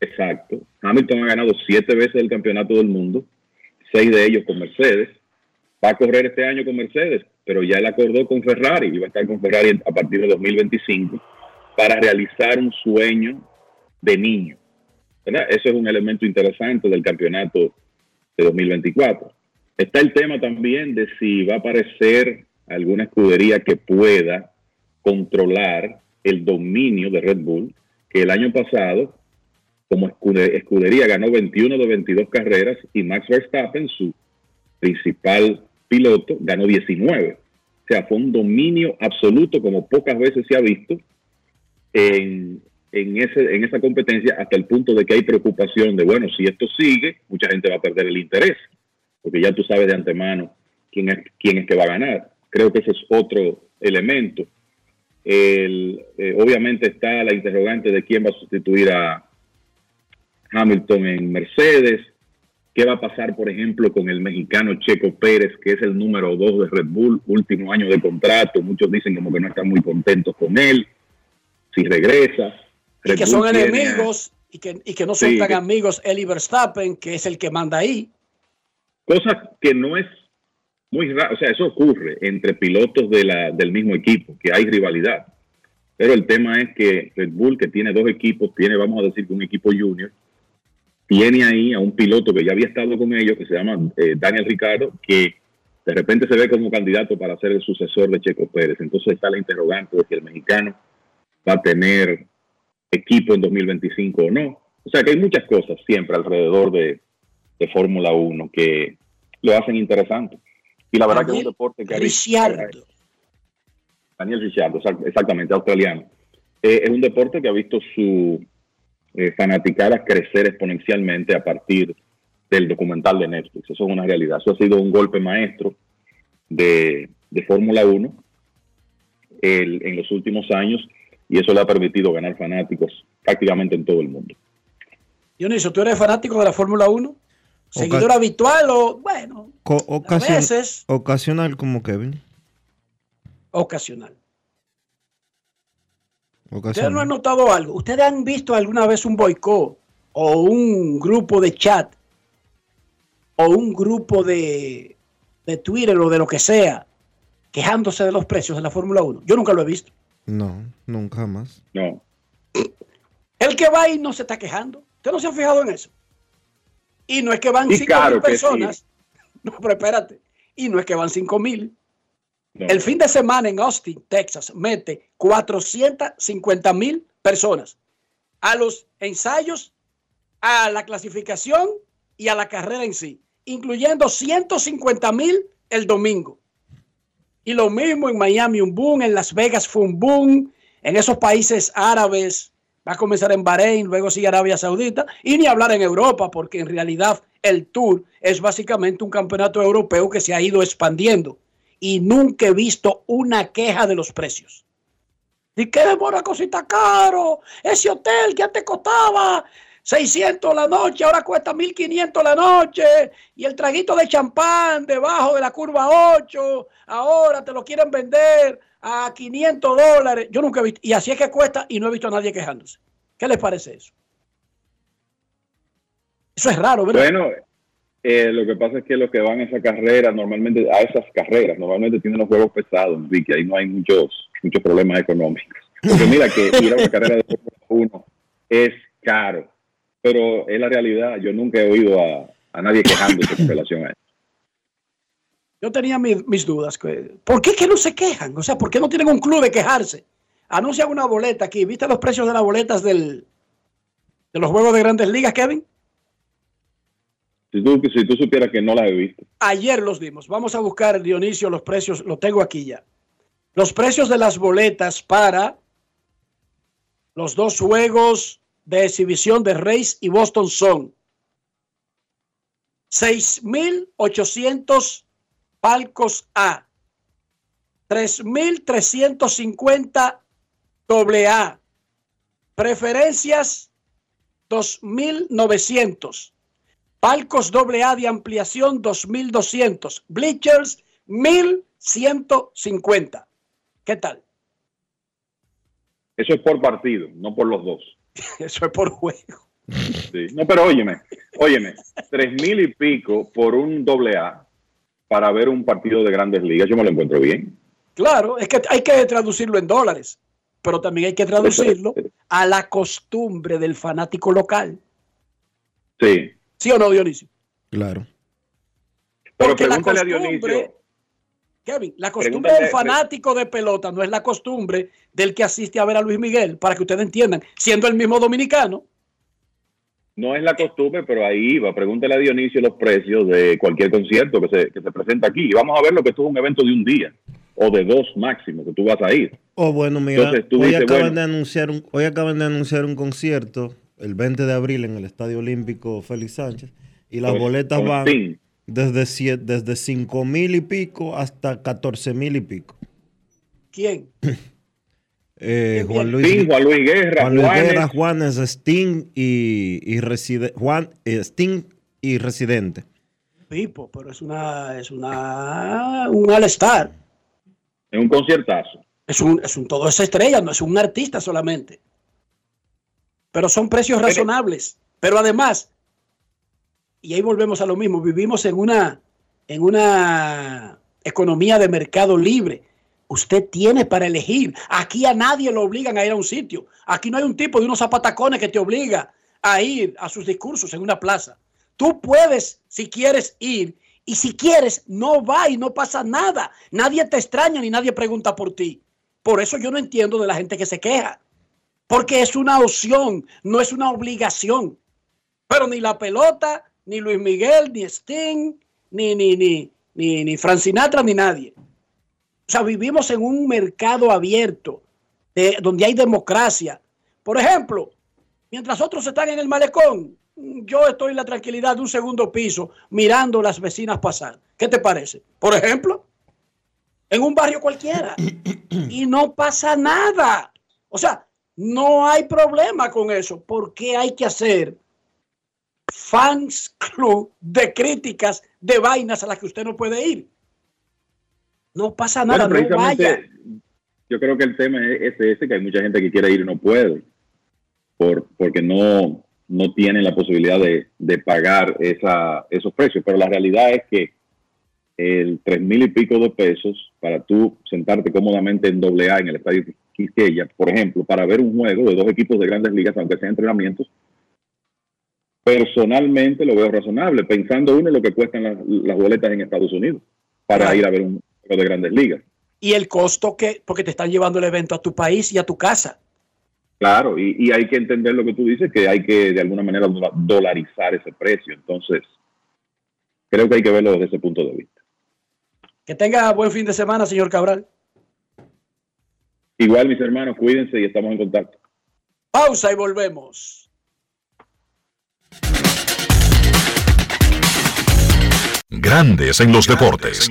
Speaker 22: Exacto. Hamilton ha ganado siete veces el campeonato del mundo, seis de ellos con Mercedes va a correr este año con Mercedes, pero ya él acordó con Ferrari y va a estar con Ferrari a partir de 2025 para realizar un sueño de niño. Eso es un elemento interesante del campeonato de 2024. Está el tema también de si va a aparecer alguna escudería que pueda controlar el dominio de Red Bull, que el año pasado, como escudería, ganó 21 de 22 carreras y Max Verstappen, su principal piloto, ganó 19. O sea, fue un dominio absoluto como pocas veces se ha visto en, ese, en esa competencia hasta el punto de que hay preocupación de, bueno, si esto sigue, mucha gente va a perder el interés, porque ya tú sabes de antemano quién es, quién es que va a ganar. Creo que ese es otro elemento. El, eh, obviamente está la interrogante de quién va a sustituir a Hamilton en Mercedes. ¿Qué va a pasar, por ejemplo, con el mexicano Checo Pérez, que es el número dos de Red Bull, último año de contrato? Muchos dicen como que no están muy contentos con él. Si regresa.
Speaker 4: y que son enemigos y que, y que, no son tan amigos Eli Verstappen, que es el que manda ahí.
Speaker 22: Cosa que no es muy raro, o sea, eso ocurre entre pilotos de la, del mismo equipo, que hay rivalidad. Pero el tema es que Red Bull, que tiene dos equipos, tiene, vamos a decir, que un equipo junior, tiene ahí a un piloto que ya había estado con ellos, que se llama eh, Daniel Ricardo, que de repente se ve como candidato para ser el sucesor de Checo Pérez. Entonces está la interrogante de si el mexicano va a tener equipo en 2025 o no. O sea que hay muchas cosas siempre alrededor de, de Fórmula 1 que lo hacen interesante. Y la verdad que es un deporte que...
Speaker 4: Ricciardo.
Speaker 22: Daniel Ricciardo, exactamente, australiano. Eh, es un deporte que ha visto su eh, fanaticadas crecer exponencialmente a partir del documental de Netflix. Eso es una realidad. Eso ha sido un golpe maestro de, Fórmula 1 en los últimos años y eso le ha permitido ganar fanáticos prácticamente en todo el mundo.
Speaker 4: Dionisio, ¿tú eres fanático de la Fórmula 1? ¿Seguidor habitual o, bueno,
Speaker 1: Co-
Speaker 4: a veces
Speaker 1: Ocasional como Kevin.
Speaker 4: ocasional? ¿Ustedes no han notado algo? ¿Ustedes han visto alguna vez un boicot o un grupo de chat o un grupo de, de Twitter o de lo que sea quejándose de los precios de la Fórmula 1? Yo nunca lo he visto.
Speaker 1: No, nunca más.
Speaker 22: No.
Speaker 4: El que va ahí no se está quejando. ¿Usted no se ha fijado en eso? Y no es que van
Speaker 22: Y
Speaker 4: 5
Speaker 22: claro
Speaker 4: personas. No, pero espérate. Y no es que van 5 mil. El fin de semana en Austin, Texas, mete 450 mil personas a los ensayos, a la clasificación y a la carrera en sí, incluyendo 150 mil el domingo. Y lo mismo en Miami, un boom, en Las Vegas fue un boom, en esos países árabes, va a comenzar en Bahrein, luego sigue Arabia Saudita, y ni hablar en Europa, porque en realidad el Tour es básicamente un campeonato europeo que se ha ido expandiendo. Y nunca he visto una queja de los precios. ¿Y qué de Mónaco si está caro? Ese hotel que antes costaba 600 la noche, ahora cuesta 1500 la noche. Y el traguito de champán debajo de la curva 8, ahora te lo quieren vender a 500 dólares. Yo nunca he visto. Y así es que cuesta y no he visto a nadie quejándose. ¿Qué les parece eso? Eso es raro, ¿verdad?
Speaker 22: Bueno, eh, lo que pasa es que los que van a esa carrera, normalmente, a esas carreras, normalmente tienen los juegos pesados, Enrique, ahí no hay muchos, muchos problemas económicos. Porque mira que ir a una carrera de Fórmula 1 es caro, pero es la realidad. Yo nunca he oído a, a nadie quejándose con relación a eso.
Speaker 4: Yo tenía mi- mis dudas. ¿Por qué que no se quejan? O sea, ¿por qué no tienen un club de quejarse? Anuncian una boleta aquí. ¿Viste los precios de las boletas del, de los juegos de grandes ligas, Kevin?
Speaker 22: Si tú, si tú supieras que no las he visto.
Speaker 4: Ayer los dimos. Vamos a buscar, Dionisio, los precios. Lo tengo aquí ya. Los precios de las boletas para los dos juegos de exhibición de Rays y Boston son 6.800 palcos A, 3.350 AA, preferencias 2.900. Palcos AA de ampliación 2200. Bleachers 1150. ¿Qué tal?
Speaker 22: Eso es por partido, no por los dos.
Speaker 4: Eso es por juego.
Speaker 22: Sí. No, pero óyeme, óyeme, tres mil y pico por un doble A para ver un partido de grandes ligas, yo me lo encuentro bien.
Speaker 4: Claro, es que hay que traducirlo en dólares, pero también hay que traducirlo a la costumbre del fanático local.
Speaker 22: Sí.
Speaker 4: ¿Sí o no, Dionisio?
Speaker 1: Claro.
Speaker 22: Pero
Speaker 4: Porque la
Speaker 22: a
Speaker 4: costumbre,
Speaker 22: Dionisio.
Speaker 4: Kevin, la costumbre del fanático de pelota no es la costumbre del que asiste a ver a Luis Miguel, para que ustedes entiendan, siendo el mismo dominicano.
Speaker 22: No es la costumbre, pero ahí va. Pregúntale a Dionisio los precios de cualquier concierto que se, que se presenta aquí. Y vamos a ver lo que esto es un evento de un día o de dos máximo que tú vas a ir.
Speaker 1: Oh, bueno, mira,
Speaker 22: Entonces, tú
Speaker 1: hoy
Speaker 22: dices,
Speaker 1: acaban
Speaker 22: bueno.
Speaker 1: de anunciar un, hoy acaban de anunciar un concierto el 20 de abril en el Estadio Olímpico Félix Sánchez y las
Speaker 22: Con-
Speaker 1: boletas
Speaker 22: con
Speaker 1: van desde siete- desde 5 mil y pico hasta 14 mil y pico.
Speaker 4: ¿Quién?
Speaker 1: Eh, Juan Luis,
Speaker 22: Sting, Juan Luis Guerra,
Speaker 1: Juan Luis
Speaker 22: Juanes.
Speaker 1: Guerra, Juanes, Sting y, y reside- Juan, eh, Sting y Residente.
Speaker 4: Pipo, pero es una, es una, un all-star.
Speaker 22: Es un conciertazo.
Speaker 4: Es un, es un todo esa estrella, no es un artista solamente. Pero son precios razonables. Pero además, y ahí volvemos a lo mismo, vivimos en una, en una economía de mercado libre. Usted tiene para elegir. Aquí a nadie lo obligan a ir a un sitio. Aquí no hay un tipo de unos zapatacones que te obliga a ir a sus discursos en una plaza. Tú puedes, si quieres, ir. Y si quieres, no va y no pasa nada. Nadie te extraña ni nadie pregunta por ti. Por eso yo no entiendo de la gente que se queja. Porque es una opción, no es una obligación. Pero ni la pelota, ni Luis Miguel, ni Sting, ni, ni, ni, ni, ni Frank Sinatra, ni nadie. O sea, vivimos en un mercado abierto, de- donde hay democracia. Por ejemplo, mientras otros están en el malecón, yo estoy en la tranquilidad de un segundo piso mirando las vecinas pasar. ¿Qué te parece? Por ejemplo, en un barrio cualquiera. Y no pasa nada. O sea, No hay problema con eso. ¿Por qué hay que hacer fans club de críticas de vainas a las que usted no puede ir? No pasa nada,
Speaker 22: Bueno,
Speaker 4: no vaya.
Speaker 22: Yo creo que el tema es es ese, que hay mucha gente que quiere ir y no puede, por, porque no, no tienen la posibilidad de, de pagar esa, esos precios. Pero la realidad es que el tres mil y pico de pesos para tú sentarte cómodamente en doble A en el estadio Quisqueya, por ejemplo, para ver un juego de dos equipos de grandes ligas, aunque sean entrenamientos, personalmente lo veo razonable, pensando uno en lo que cuestan las, las boletas en Estados Unidos para ir a ver un juego de grandes ligas.
Speaker 4: Y el costo que, porque te están llevando el evento a tu país y a tu casa.
Speaker 22: Claro, y, y hay que entender lo que tú dices, que hay que de alguna manera dola- dolarizar ese precio. Entonces, creo que hay que verlo desde ese punto de vista.
Speaker 4: Que tenga buen fin de semana, señor Cabral.
Speaker 22: Igual, mis hermanos, cuídense y estamos en contacto.
Speaker 4: Pausa y volvemos.
Speaker 3: Grandes en los deportes.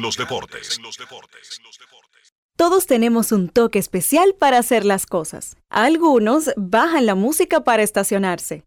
Speaker 17: Todos tenemos un toque especial para hacer las cosas. Algunos bajan la música para estacionarse.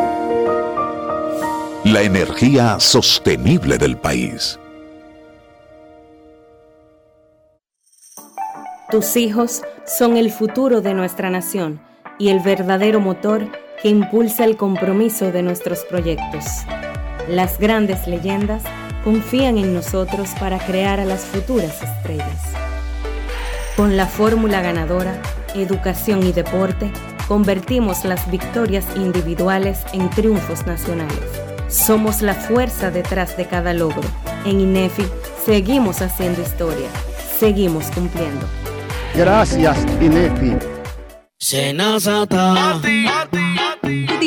Speaker 14: La energía sostenible del país.
Speaker 9: Tus hijos son el futuro de nuestra nación y el verdadero motor que impulsa el compromiso de nuestros proyectos. Las grandes leyendas confían en nosotros para crear a las futuras estrellas. Con la fórmula ganadora, educación y deporte, convertimos las victorias individuales en triunfos nacionales. Somos la fuerza detrás de cada logro. En INEFI seguimos haciendo historia, seguimos cumpliendo.
Speaker 10: Gracias, INEFI.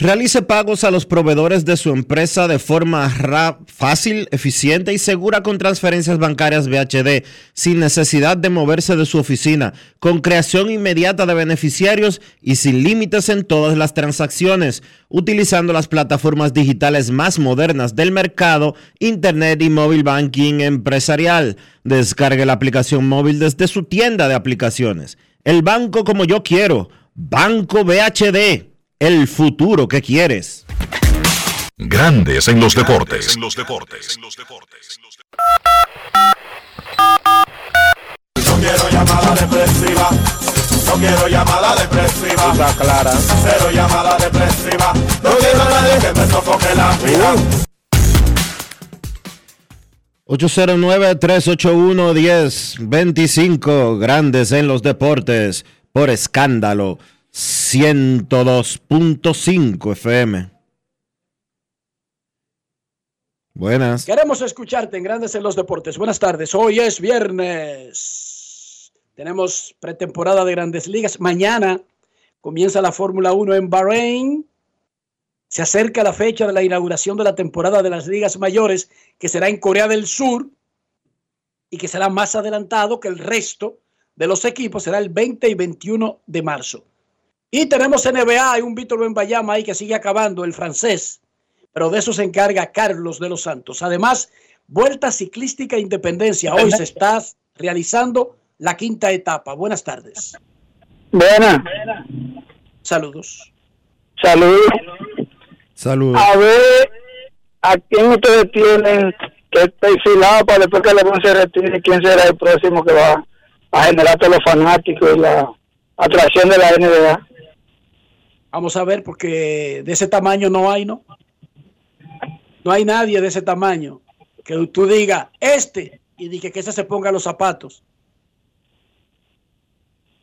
Speaker 1: Realice pagos a los proveedores de su empresa de forma ra- fácil, eficiente y segura con transferencias bancarias BHD, sin necesidad de moverse de su oficina, con creación inmediata de beneficiarios y sin límites en todas las transacciones, utilizando las plataformas digitales más modernas del mercado, Internet y Mobile Banking empresarial. Descargue la aplicación móvil desde su tienda de aplicaciones. El banco como yo quiero. Banco BHD. El futuro que quieres.
Speaker 3: Grandes en los deportes.
Speaker 23: No quiero llamada depresiva. No quiero llamada depresiva.
Speaker 1: clara.
Speaker 23: Cero llamada depresiva. No quiero a nadie que me sofoque la vida.
Speaker 1: 809-381-1025, grandes en los deportes, por escándalo, 102.5 FM. Buenas.
Speaker 4: Queremos escucharte en Grandes en los Deportes. Buenas tardes. Hoy es viernes Tenemos pretemporada de grandes ligas. Mañana comienza la Fórmula 1 en Bahrein. Se acerca la fecha de la inauguración de la temporada de las ligas mayores, que será en Corea del Sur y que será más adelantado que el resto de los equipos. Será el 20 y 21 de marzo. Y tenemos NBA, hay un Víctor Benbayama ahí que sigue acabando, el francés, pero de eso se encarga Carlos de los Santos. Además, Vuelta Ciclística Independencia. Hoy se está realizando la quinta etapa. Buenas tardes.
Speaker 15: Buenas.
Speaker 4: Saludos.
Speaker 15: Saludos.
Speaker 1: Saludos.
Speaker 15: A ver, ¿a quién ustedes tienen que perfilado para después que LeBron se retire? ¿Quién será el próximo que va a generar todos los fanáticos y la atracción de la NBA?
Speaker 4: Vamos a ver, porque de ese tamaño no hay, ¿no? No hay nadie de ese tamaño que tú digas, este, y dije que ese se ponga los zapatos.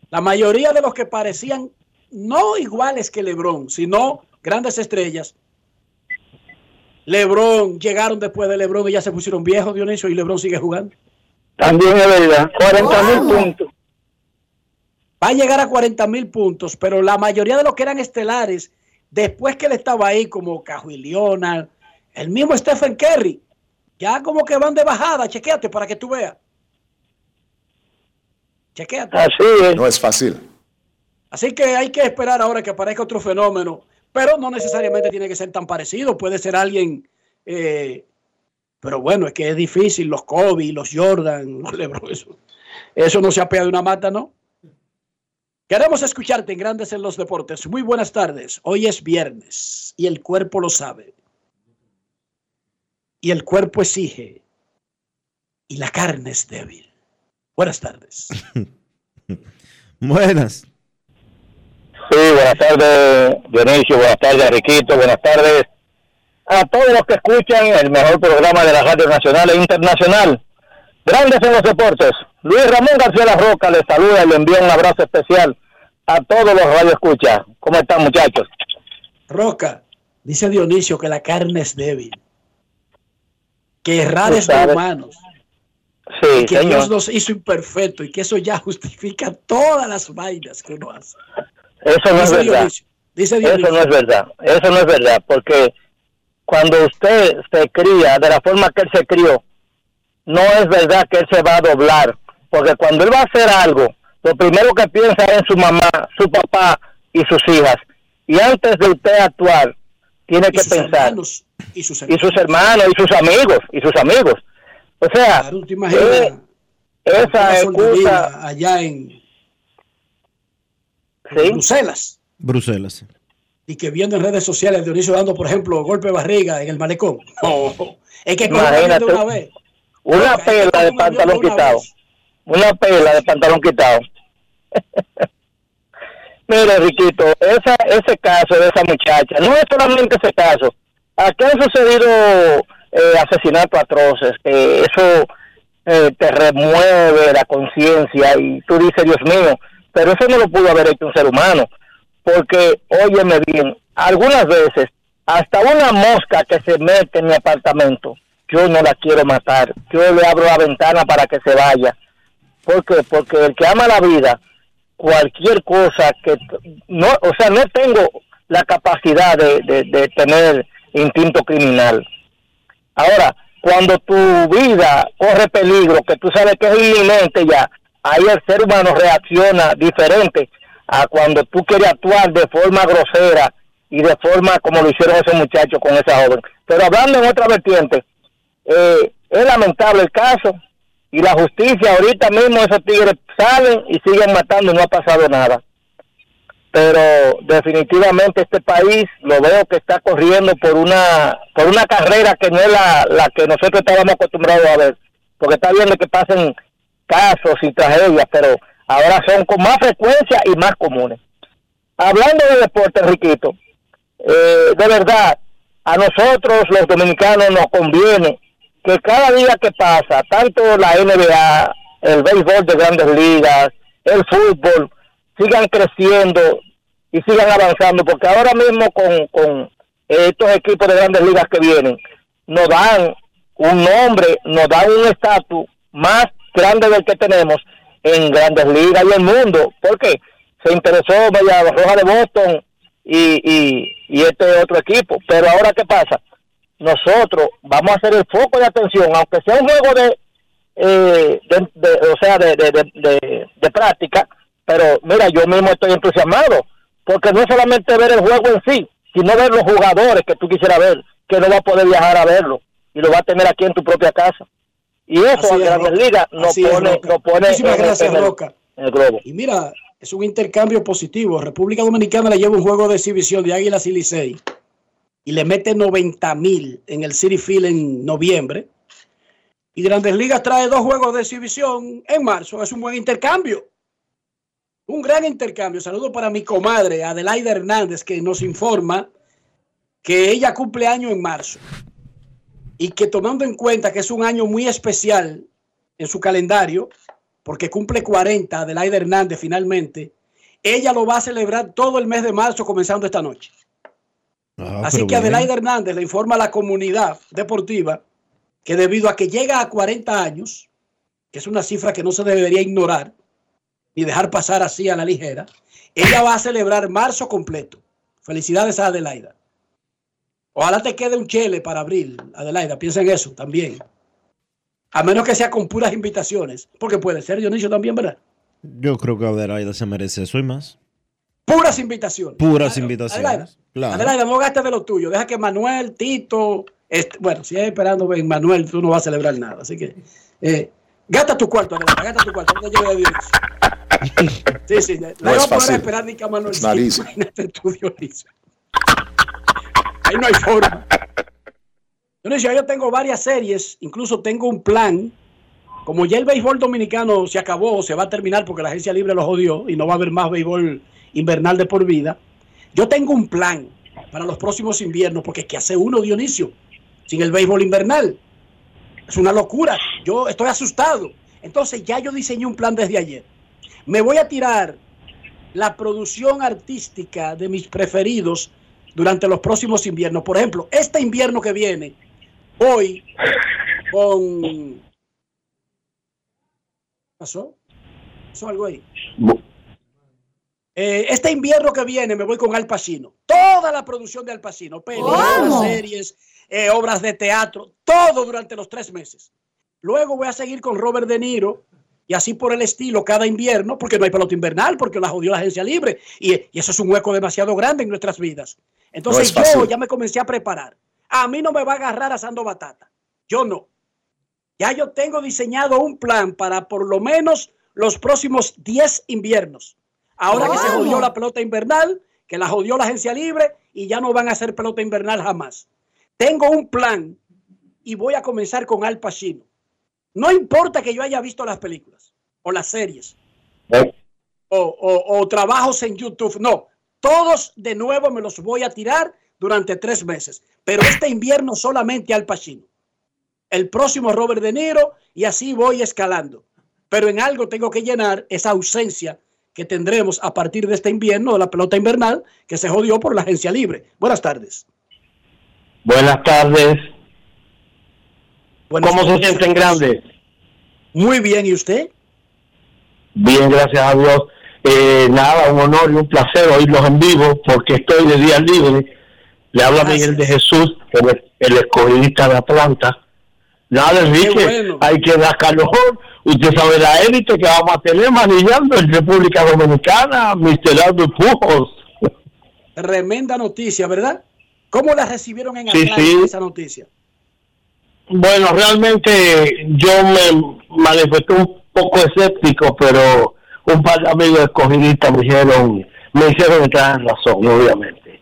Speaker 4: La mayoría de los que parecían no iguales que Lebron, sino grandes estrellas. Lebron, llegaron después de Lebron y ya se pusieron viejos, Dionisio, y Lebron sigue jugando.
Speaker 15: También es verdad, 40 mil puntos.
Speaker 4: Va a llegar a 40 mil puntos, pero la mayoría de los que eran estelares, después que él estaba ahí, como Cajuiliona, el mismo Stephen Curry, ya como que van de bajada, chequéate para que tú veas. Chequéate.
Speaker 15: Así es.
Speaker 24: No es fácil.
Speaker 4: Así que hay que esperar ahora que aparezca otro fenómeno, pero no necesariamente tiene que ser tan parecido, puede ser alguien, eh, pero bueno, es que es difícil, los Kobe, los Jordan, los Lebron, eso, eso no se apea de una mata, ¿no? Queremos escucharte en Grandes en los Deportes. Muy buenas tardes. Hoy es viernes y el cuerpo lo sabe. Y el cuerpo exige. Y la carne es débil. Buenas tardes.
Speaker 1: Buenas.
Speaker 15: Sí, buenas tardes, Dionisio. Buenas tardes, Riquito. Buenas tardes a todos los que escuchan el mejor programa de la radio nacional e internacional. Grandes en los deportes. Luis Ramón García La Roca les saluda y le envía un abrazo especial a todos los radioescuchas. ¿Cómo están, muchachos?
Speaker 4: Roca, dice Dionisio que la carne es débil. Que errar es de humanos.
Speaker 15: Sí,
Speaker 4: y que
Speaker 15: señor.
Speaker 4: Dios nos hizo imperfecto y que eso ya justifica todas las vainas que uno hace.
Speaker 15: Eso no es verdad.
Speaker 4: Dionisio, dice
Speaker 15: Eso no es verdad. Eso no es verdad. Porque cuando usted se cría de la forma que él se crió, no es verdad que él se va a doblar. Porque cuando él va a hacer algo, lo primero que piensa es en su mamá, su papá y sus hijas. Y antes de usted actuar, tiene que pensar.
Speaker 4: hermanos y sus
Speaker 15: y sus hermanos y sus amigos y sus amigos o sea
Speaker 4: Claro,
Speaker 15: eh, esa excusa
Speaker 4: allá en, en
Speaker 15: ¿sí?
Speaker 4: Bruselas
Speaker 1: Bruselas.
Speaker 4: y que viendo en redes sociales Dionisio dando, por ejemplo, golpe de barriga en el malecón. No, es que de una vez.
Speaker 15: Una pela de pantalón quitado. una pela de pantalón quitado. Mire Riquito esa, ese caso de esa muchacha no es solamente ese caso. Aquí han sucedido eh, asesinatos atroces que eso eh, te remueve la conciencia y tú dices Dios mío pero eso no lo pudo haber hecho un ser humano porque óyeme bien algunas veces hasta una mosca que se mete en mi apartamento yo no la quiero matar yo le abro la ventana para que se vaya ¿Por qué? Porque el que ama la vida, cualquier cosa que no, o sea, no tengo la capacidad de, de, de tener instinto criminal. Ahora, cuando tu vida corre peligro, que tú sabes que es inminente ya, ahí el ser humano reacciona diferente a cuando tú quieres actuar de forma grosera y de forma como lo hicieron esos muchachos con esa joven. Pero hablando en otra vertiente, eh, es lamentable el caso. Y la justicia ahorita mismo esos tigres salen y siguen matando y no ha pasado nada. Pero definitivamente este país lo veo que está corriendo por una por una carrera que no es la, la que nosotros estábamos acostumbrados a ver. Porque está bien de que pasen casos y tragedias pero ahora son con más frecuencia y más comunes. Hablando de deporte Riquito eh, de verdad a nosotros los dominicanos nos conviene que cada día que pasa, tanto la NBA, el béisbol de grandes ligas, el fútbol, sigan creciendo y sigan avanzando, porque ahora mismo con, con estos equipos de grandes ligas que vienen, nos dan un nombre, nos dan un estatus más grande del que tenemos en grandes ligas y el mundo. porque Se interesó Media Roja de Boston y, y, y este otro equipo. Pero ahora, ¿qué pasa? Nosotros vamos a hacer el foco de atención, aunque sea un juego de, eh, de, o sea, de, práctica, pero mira, yo mismo estoy entusiasmado, porque no es solamente ver el juego en sí, sino ver los jugadores que tú quisieras ver, que no va a poder viajar a verlo y lo va a tener aquí en tu propia casa. Y eso a Grandes Ligas no pone, no pone
Speaker 4: gracias, Roca. el globo. Y mira, es un intercambio positivo. República Dominicana le lleva un juego de exhibición de Águilas y Licey y le mete 90 mil en el City Field en noviembre. Y Grandes Ligas trae dos juegos de exhibición en marzo. Es un buen intercambio. Un gran intercambio. Saludo para mi comadre Adelaida Hernández que nos informa que ella cumple año en marzo y que tomando en cuenta que es un año muy especial en su calendario, porque cumple 40 Adelaida Hernández finalmente, ella lo va a celebrar todo el mes de marzo comenzando esta noche. Ah, Así que Adelaida Hernández le informa a la comunidad deportiva que debido a que llega a 40 años, que es una cifra que no se debería ignorar ni dejar pasar así a la ligera, ella va a celebrar marzo completo. Felicidades a Adelaida. Ojalá te quede un chele para abril, Adelaida. Piensa en eso también. A menos que sea con puras invitaciones. Porque puede ser Dionisio también, ¿verdad?
Speaker 1: Yo creo que Adelaida se merece eso y más.
Speaker 4: Puras invitaciones.
Speaker 1: Puras invitaciones.
Speaker 4: Adelaida, claro. Adelaida, no gastes de lo tuyo. Deja que Manuel, Tito. Este, bueno, si es esperando en Manuel, tú no vas a celebrar nada. Así que. Eh, gasta tu cuarto, Adelaida. Gasta tu cuarto. No te lleves de Dionisio. Sí, sí. No no a poder esperar ni que a Manuel. Imagínate tú, Dionisio. Ahí no hay forma. Dionisio, yo tengo varias series. Incluso tengo un plan como ya el béisbol dominicano se acabó, se va a terminar porque la agencia libre lo jodió y no va a haber más béisbol invernal de por vida, yo tengo un plan para los próximos inviernos, porque ¿qué hace uno, Dionisio, sin el béisbol invernal? Es una locura. Yo estoy asustado. Entonces ya yo diseñé un plan desde ayer. Me voy a tirar la producción artística de mis preferidos durante los próximos inviernos. Por ejemplo, este invierno que viene, hoy, con... ¿Pasó? ¿Pasó algo ahí? Eh, este invierno que viene me voy con Al Pacino. Toda la producción de Al Pacino, películas, series, eh, obras de teatro, todo durante los tres meses. Luego voy a seguir con Robert De Niro y así por el estilo cada invierno, porque no hay pelota invernal, porque la jodió la agencia libre y, eso es un hueco demasiado grande en nuestras vidas. Entonces yo ya me comencé a preparar. A mí no me va a agarrar asando batata. Yo no. Ya yo tengo diseñado un plan para por lo menos los próximos 10 inviernos. Ahora que se jodió la pelota invernal, que la jodió la agencia libre y ya no van a hacer pelota invernal jamás. Tengo un plan y voy a comenzar con Al Pacino. No importa que yo haya visto las películas o las series o, trabajos en YouTube, no. Todos de nuevo me los voy a tirar durante tres meses. Pero este invierno solamente Al Pacino. El próximo Robert De Niro y así voy escalando. Pero en algo tengo que llenar esa ausencia que tendremos a partir de este invierno de la pelota invernal que se jodió por la agencia libre. Buenas tardes.
Speaker 15: Buenas tardes. ¿Cómo se sienten grandes?
Speaker 4: Muy bien, ¿y usted?
Speaker 15: Bien, gracias a Dios. Eh, nada, un honor y un placer oírlos en vivo porque estoy de día libre. Le habla Miguel de Jesús, el, el escogidista de Atlanta. Nada, Enrique, hay que dar calor Usted sabe la élite que vamos a tener manillando en República Dominicana, Mr. Aldo Pujos.
Speaker 4: Tremenda noticia, ¿verdad? ¿Cómo la recibieron en Atlanta esa noticia?
Speaker 15: Bueno, realmente yo me manifesté un poco escéptico, pero un par de amigos escogidistas me hicieron, me hicieron entrar en razón, obviamente.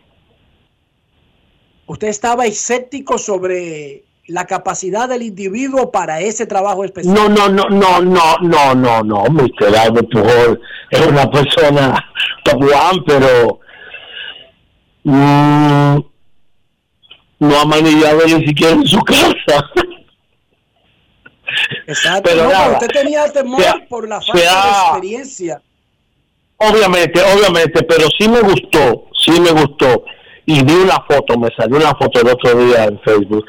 Speaker 4: ¿Usted estaba escéptico sobre la capacidad del individuo para ese trabajo especial.
Speaker 15: No, no, no, no, no, no, no, no, Mr. Albert Pujol es una persona top one, pero mm, no ha manillado ni siquiera en su casa.
Speaker 4: Exacto, pero, usted tenía temor por la falta de experiencia.
Speaker 15: Obviamente, obviamente, pero sí me gustó, sí me gustó. Y vi una foto, me salió una foto el otro día en Facebook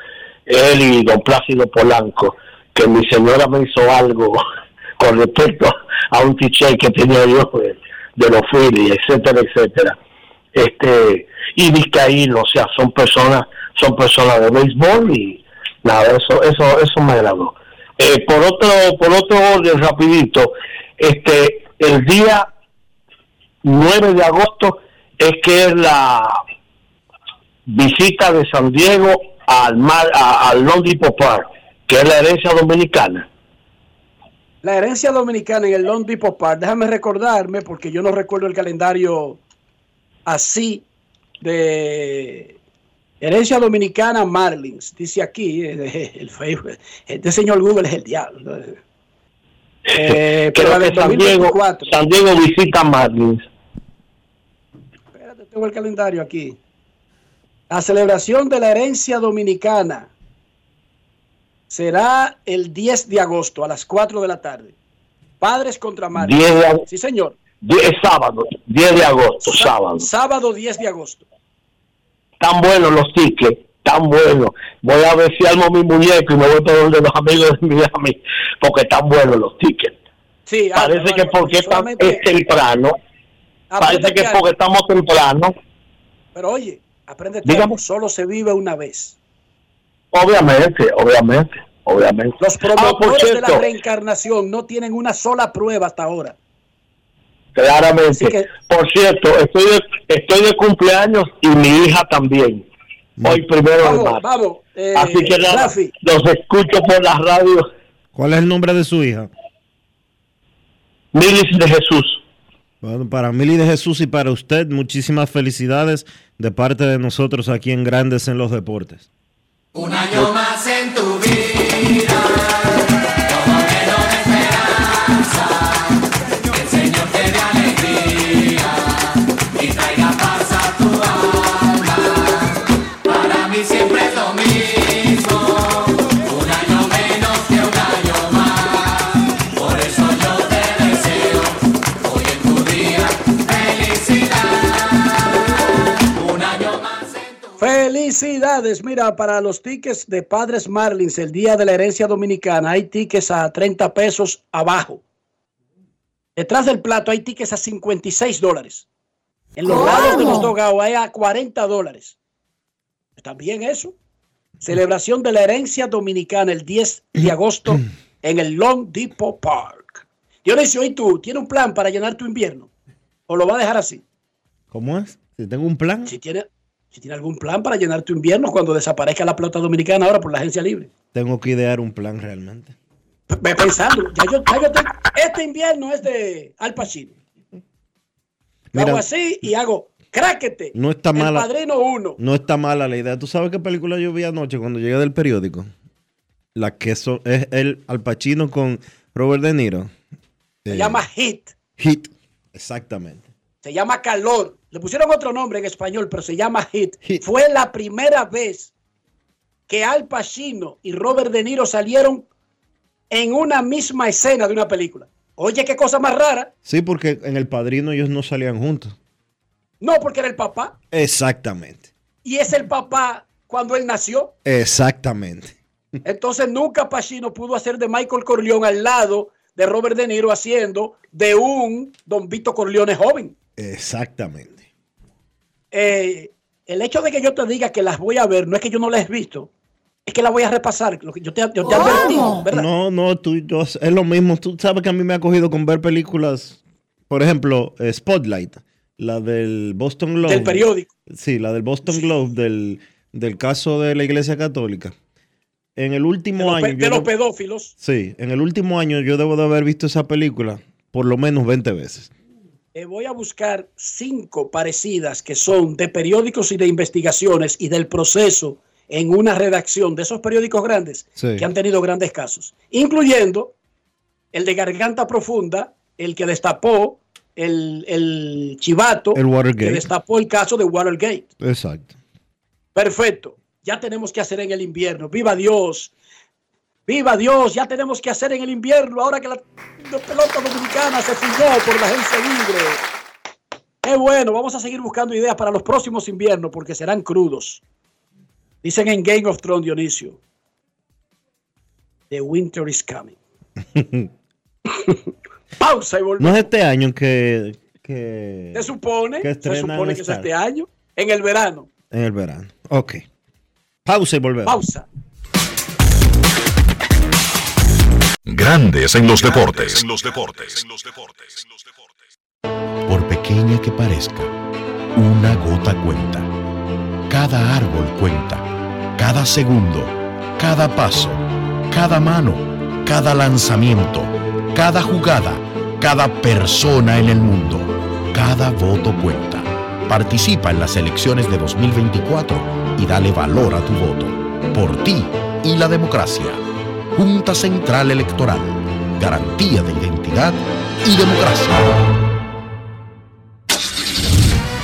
Speaker 15: él y don Plácido Polanco, que mi señora me hizo algo con respecto
Speaker 25: a un t que tenía yo de, de los Phillies, etcétera, etcétera. Este, y Vizcaíno, o sea, son personas, son personas de béisbol y nada, eso, eso, eso me agradó. Eh, por otro, por otro orden rapidito, este, el día 9 de agosto es que es la visita de San Diego al mar, a- al Lone Depot Park, que es la herencia dominicana.
Speaker 4: La herencia dominicana en el Lone Depot Park, déjame recordarme, porque yo no recuerdo el calendario así de herencia dominicana Marlins. Dice aquí, eh, el Facebook, este señor Google es el diablo. Eh, pero la
Speaker 25: que San Diego,
Speaker 4: 2024.
Speaker 25: San Diego visita Marlins.
Speaker 4: Espérate, tengo el calendario aquí. La celebración de la herencia dominicana será el 10 de agosto a las 4 de la tarde. Padres contra Marlins.
Speaker 25: 10 de agosto.
Speaker 4: Sí, señor.
Speaker 25: 10 sábado, 10 de agosto, sábado.
Speaker 4: Sábado 10 de agosto.
Speaker 25: Tan buenos los tickets, tan buenos. Voy a ver si armo mi muñeco y me voy por donde los amigos de Miami, porque están buenos los tickets.
Speaker 4: Sí,
Speaker 25: Parece que porque es temprano, parece que
Speaker 4: que-
Speaker 25: porque estamos temprano,
Speaker 4: Pero oye, aprende algo, solo se vive una vez.
Speaker 25: obviamente, obviamente, obviamente.
Speaker 4: Los
Speaker 25: Ah,
Speaker 4: promotores de la reencarnación no tienen una sola prueba hasta ahora.
Speaker 25: claramente.
Speaker 4: Que-
Speaker 25: Por cierto, estoy de, estoy de cumpleaños y mi hija también. Hoy primero de
Speaker 4: Vamos,
Speaker 25: marzo.
Speaker 4: vamos. eh,
Speaker 25: Así que nada,
Speaker 4: Rafi,
Speaker 25: los escucho por la radio.
Speaker 1: ¿Cuál es el nombre de su hija?
Speaker 25: Milis de Jesús.
Speaker 1: Bueno, para Mili de Jesús y para usted, muchísimas felicidades de parte de nosotros aquí en Grandes en los Deportes.
Speaker 4: Felicidades. Mira, para los tickets de Padres Marlins, el día de la herencia dominicana, hay tickets a 30 pesos abajo. Detrás del plato hay tickets a 56 dólares. En los
Speaker 23: ¿Cómo?
Speaker 4: lados de los dogados hay a 40 dólares. ¿Está bien eso? Celebración de la herencia dominicana el 10 de agosto en el Long Depot Park. Dionisio, ¿y tú? ¿Tienes un plan para llenar tu invierno? ¿O lo va a dejar así?
Speaker 1: ¿Cómo es? Si tengo un plan.
Speaker 4: Si tiene, si tiene algún plan para llenar tu invierno cuando desaparezca la pelota dominicana ahora por la agencia libre.
Speaker 1: Tengo que idear un plan realmente.
Speaker 4: Ve pensando, ya yo, ya yo tengo- este invierno es de Al Pacino.
Speaker 1: Mira.
Speaker 4: hago así y hago cráquete.
Speaker 1: No está
Speaker 4: el
Speaker 1: mala.
Speaker 4: padrino uno.
Speaker 1: No está mala la idea. ¿Tú sabes qué película yo vi anoche cuando llegué del periódico? La que so- es el Al Pacino con Robert De Niro.
Speaker 4: Se
Speaker 1: Eh,
Speaker 4: llama Hit.
Speaker 1: Hit. Exactamente.
Speaker 4: Se llama Calor. Le pusieron otro nombre en español, pero se llama Hit. Fue la primera vez que Al Pacino y Robert De Niro salieron en una misma escena de una película. Oye, qué cosa más rara.
Speaker 1: Sí, porque en El Padrino ellos no salían juntos.
Speaker 4: No, porque era el papá.
Speaker 1: Exactamente.
Speaker 4: Y es el papá cuando él nació.
Speaker 1: Exactamente.
Speaker 4: Entonces nunca Pacino pudo hacer de Michael Corleone al lado de Robert De Niro haciendo de un Don Vito Corleone joven.
Speaker 1: Exactamente.
Speaker 4: Eh, el hecho de que yo te diga que las voy a ver no es que yo no las he visto, es que las voy a repasar. Lo que yo te, yo te advertí, ¿verdad?
Speaker 1: No, no, tú, yo, es lo mismo. Tú sabes que a mí me ha cogido con ver películas, por ejemplo, eh, Spotlight, la del Boston Globe.
Speaker 4: Del periódico.
Speaker 1: Sí, la del Boston Globe, del, del caso de la Iglesia Católica. En el último
Speaker 4: De
Speaker 1: año.
Speaker 4: pe- de los
Speaker 1: debo-
Speaker 4: pedófilos.
Speaker 1: sí, en el último año yo debo de haber visto esa película por lo menos 20 veces.
Speaker 4: Eh, voy a buscar cinco parecidas que son de periódicos y de investigaciones y del proceso en una redacción de esos periódicos grandes
Speaker 1: Sí.
Speaker 4: que han tenido grandes casos, incluyendo el de Garganta Profunda, el que destapó el, el chivato,
Speaker 1: El Watergate.
Speaker 4: que destapó el caso de Watergate.
Speaker 1: Exacto.
Speaker 4: Perfecto. Ya tenemos que hacer en el invierno. Viva Dios. Viva Dios. Ya tenemos que hacer en el invierno. Ahora que la, pelota dominicana se fundó por la agencia libre. Qué bueno. Vamos a seguir buscando ideas para los próximos inviernos porque serán crudos. Dicen en Game of Thrones, Dionisio. The winter is coming. Pausa y
Speaker 1: No
Speaker 4: volvemos.
Speaker 1: es este año que, que
Speaker 4: Se supone,
Speaker 1: que
Speaker 4: se supone que es este año, en el verano.
Speaker 1: en el verano. Ok. Pausa y volvemos.
Speaker 4: Pausa.
Speaker 3: Grandes en los deportes. En los deportes.
Speaker 14: Por pequeña que parezca, una gota cuenta. Cada árbol cuenta. Cada segundo. Cada paso. Cada mano. Cada lanzamiento. Cada jugada. Cada persona en el mundo. Cada voto cuenta. Participa en las elecciones de 2024 y dale valor a tu voto. Por ti y la democracia. Junta Central Electoral. Garantía de identidad y democracia.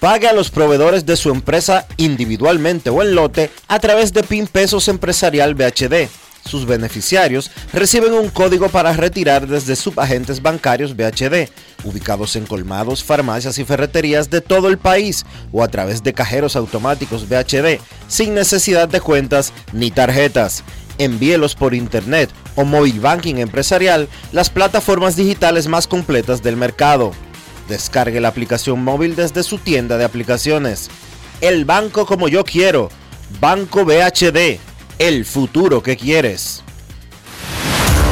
Speaker 1: Pague a los proveedores de su empresa individualmente o en lote a través de PIN Pesos Empresarial BHD. Sus beneficiarios reciben un código para retirar desde subagentes bancarios BHD, ubicados en colmados, farmacias y ferreterías de todo el país o a través de cajeros automáticos BHD, sin necesidad de cuentas ni tarjetas. Envíelos por internet o móvil banking empresarial, las plataformas digitales más completas del mercado. Descargue la aplicación móvil desde su tienda de aplicaciones. El banco como yo quiero. Banco BHD. El futuro que quieres.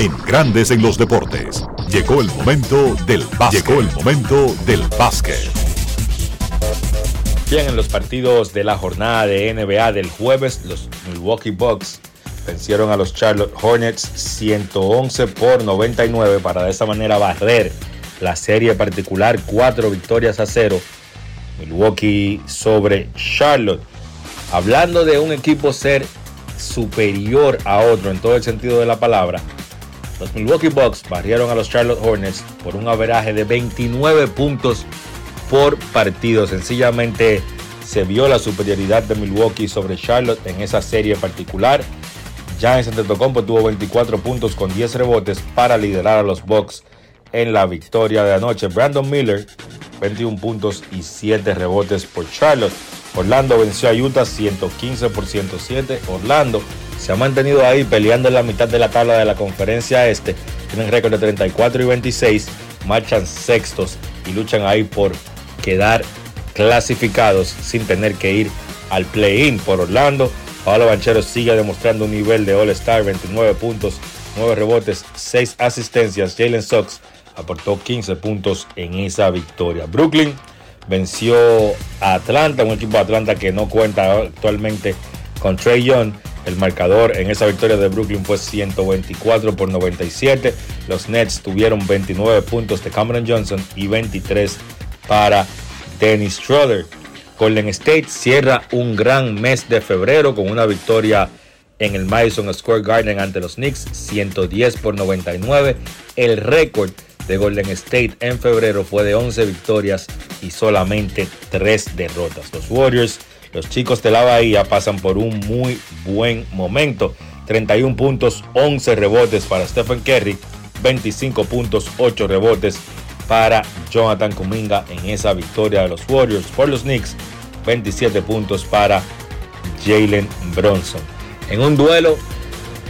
Speaker 3: En Grandes en los deportes. Llegó el momento del básquet. Llegó el momento del básquet.
Speaker 26: Bien, en los partidos de la jornada de NBA del jueves, los Milwaukee Bucks vencieron a los Charlotte Hornets 111 por 99 para de esa manera barrer la serie particular, cuatro victorias a cero. Milwaukee sobre Charlotte. Hablando de un equipo ser superior a otro en todo el sentido de la palabra, los Milwaukee Bucks barrieron a los Charlotte Hornets por un averaje de 29 puntos por partido. Sencillamente se vio la superioridad de Milwaukee sobre Charlotte en esa serie particular. Giannis Antetokounmpo tuvo 24 puntos con 10 rebotes para liderar a los Bucks en la victoria de anoche. Brandon Miller 21 puntos y 7 rebotes por Charlotte. Orlando venció a Utah 115 por 107. Orlando se ha mantenido ahí peleando en la mitad de la tabla de la conferencia este. Tienen récord de 34 y 26. Marchan sextos y luchan ahí por quedar clasificados sin tener que ir al play-in por Orlando. Pablo Banchero sigue demostrando un nivel de All-Star, 29 puntos, 9 rebotes, 6 asistencias. Jalen Sox aportó 15 puntos en esa victoria. Brooklyn venció a Atlanta, un equipo de Atlanta que no cuenta actualmente con Trey Young. El marcador en esa victoria de Brooklyn fue 124 por 97. Los Nets tuvieron 29 puntos de Cameron Johnson y 23 para Dennis Schroeder. Golden State cierra un gran mes de febrero con una victoria en el Madison Square Garden ante los Knicks, 110 por 99, el récord de Golden State en febrero fue de 11 victorias y solamente 3 derrotas. Los Warriors, los chicos de la Bahía, pasan por un muy buen momento. 31 puntos, 11 rebotes para Stephen Curry, 25 puntos, 8 rebotes para Jonathan Kuminga en esa victoria de los Warriors por los Knicks. 27 puntos para Jalen Bronson. En un duelo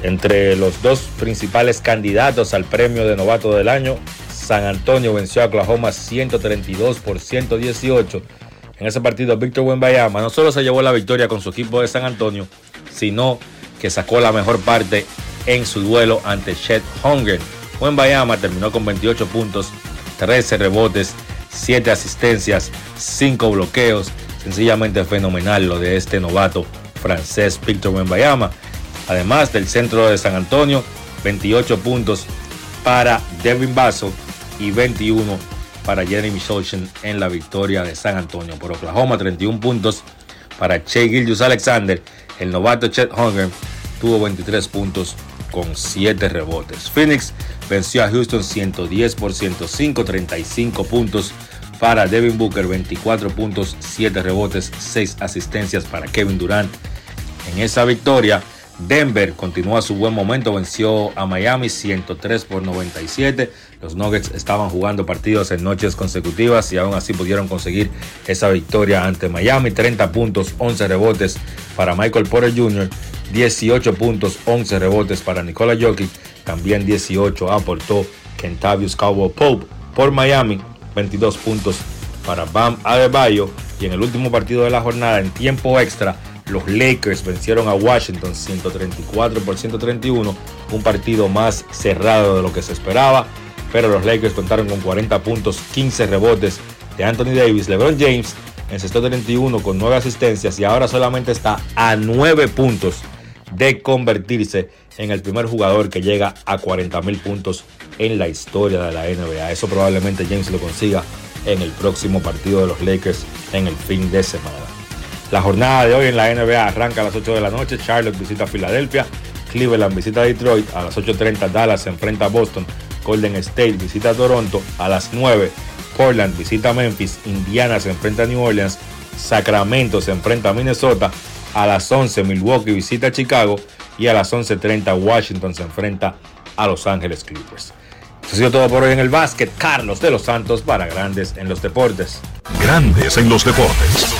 Speaker 26: entre los dos principales candidatos al premio de novato del año, San Antonio venció a Oklahoma 132 por 118. En ese partido, Víctor Wembayama no solo se llevó la victoria con su equipo de San Antonio, sino que sacó la mejor parte en su duelo ante Chet Hunger. Wembayama terminó con 28 puntos, 13 rebotes, 7 asistencias, 5 bloqueos. Sencillamente fenomenal lo de este novato francés Víctor Wembayama. Además del centro de San Antonio, 28 puntos para Devin Basso y 21 para Jeremy Sochin en la victoria de San Antonio. Por Oklahoma, 31 puntos para Che Gildius Alexander. El novato Chet Hunger tuvo 23 puntos con 7 rebotes. Phoenix venció a Houston 110 por 105, 35 puntos para Devin Booker, 24 puntos, 7 rebotes, 6 asistencias para Kevin Durant. En esa victoria, Denver continúa su buen momento, venció a Miami 103 por 97. Los Nuggets estaban jugando partidos en noches consecutivas y aún así pudieron conseguir esa victoria ante Miami. 30 puntos, 11 rebotes para Michael Porter Jr., 18 puntos, 11 rebotes para Nikola Jokic. También 18 aportó Kentavious Cowboy Pope por Miami, 22 puntos para Bam Adebayo. Y en el último partido de la jornada, en tiempo extra, los Lakers vencieron a Washington 134 por 131, un partido más cerrado de lo que se esperaba, pero los Lakers contaron con 40 puntos, 15 rebotes de Anthony Davis, LeBron James encestó 31 con 9 asistencias y ahora solamente está a 9 puntos de convertirse en el primer jugador que llega a 40 mil puntos en la historia de la NBA. Eso probablemente James lo consiga en el próximo partido de los Lakers en el fin de semana. La jornada de hoy en la NBA arranca a las 8 de la noche. Charlotte visita Filadelfia. Cleveland visita Detroit. A las 8.30 Dallas enfrenta a Boston. Golden State visita a Toronto. A las 9 Portland visita a Memphis. Indiana se enfrenta a New Orleans. Sacramento se enfrenta a Minnesota. A las 11 Milwaukee visita a Chicago. Y a las 11.30 Washington se enfrenta a Los Ángeles Clippers. Eso ha sido todo por hoy en el básquet. Carlos de los Santos para Grandes en los Deportes.
Speaker 3: Grandes en los deportes.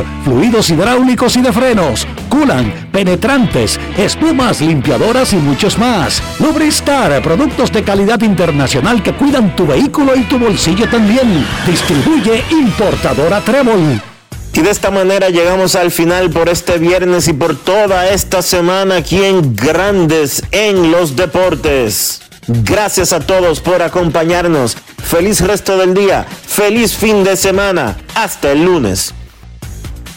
Speaker 27: fluidos hidráulicos y de frenos, culan, penetrantes, espumas, limpiadoras y muchos más. Lubristar, productos de calidad internacional que cuidan tu vehículo y tu bolsillo también. Distribuye importadora Trébol.
Speaker 1: Y de esta manera llegamos al final por este viernes y por toda esta semana aquí en Grandes en los Deportes. Gracias a todos por acompañarnos. Feliz resto del día. Feliz fin de semana. Hasta el lunes.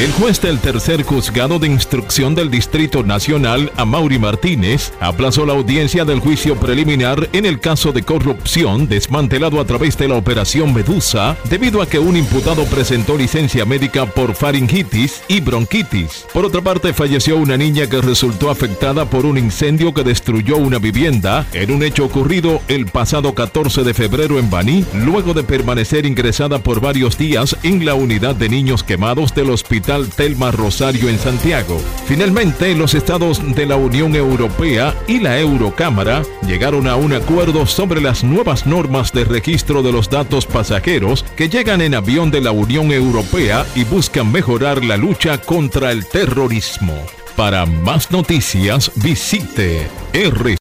Speaker 20: El juez del tercer juzgado de instrucción del Distrito Nacional, Amaury Martínez, aplazó la audiencia del juicio preliminar en el caso de corrupción desmantelado a través de la operación Medusa, debido a que un imputado presentó licencia médica por faringitis y bronquitis. Por otra parte, falleció una niña que resultó afectada por un incendio que destruyó una vivienda en un hecho ocurrido el pasado 14 de febrero en Baní, luego de permanecer ingresada por varios días en la unidad de niños quemados del Hospital Telma Rosario en Santiago. Finalmente, los estados de la Unión Europea y la Eurocámara llegaron a un acuerdo sobre las nuevas normas de registro de los datos pasajeros que llegan en avión de la Unión Europea y buscan mejorar la lucha contra el terrorismo. Para más noticias, visite R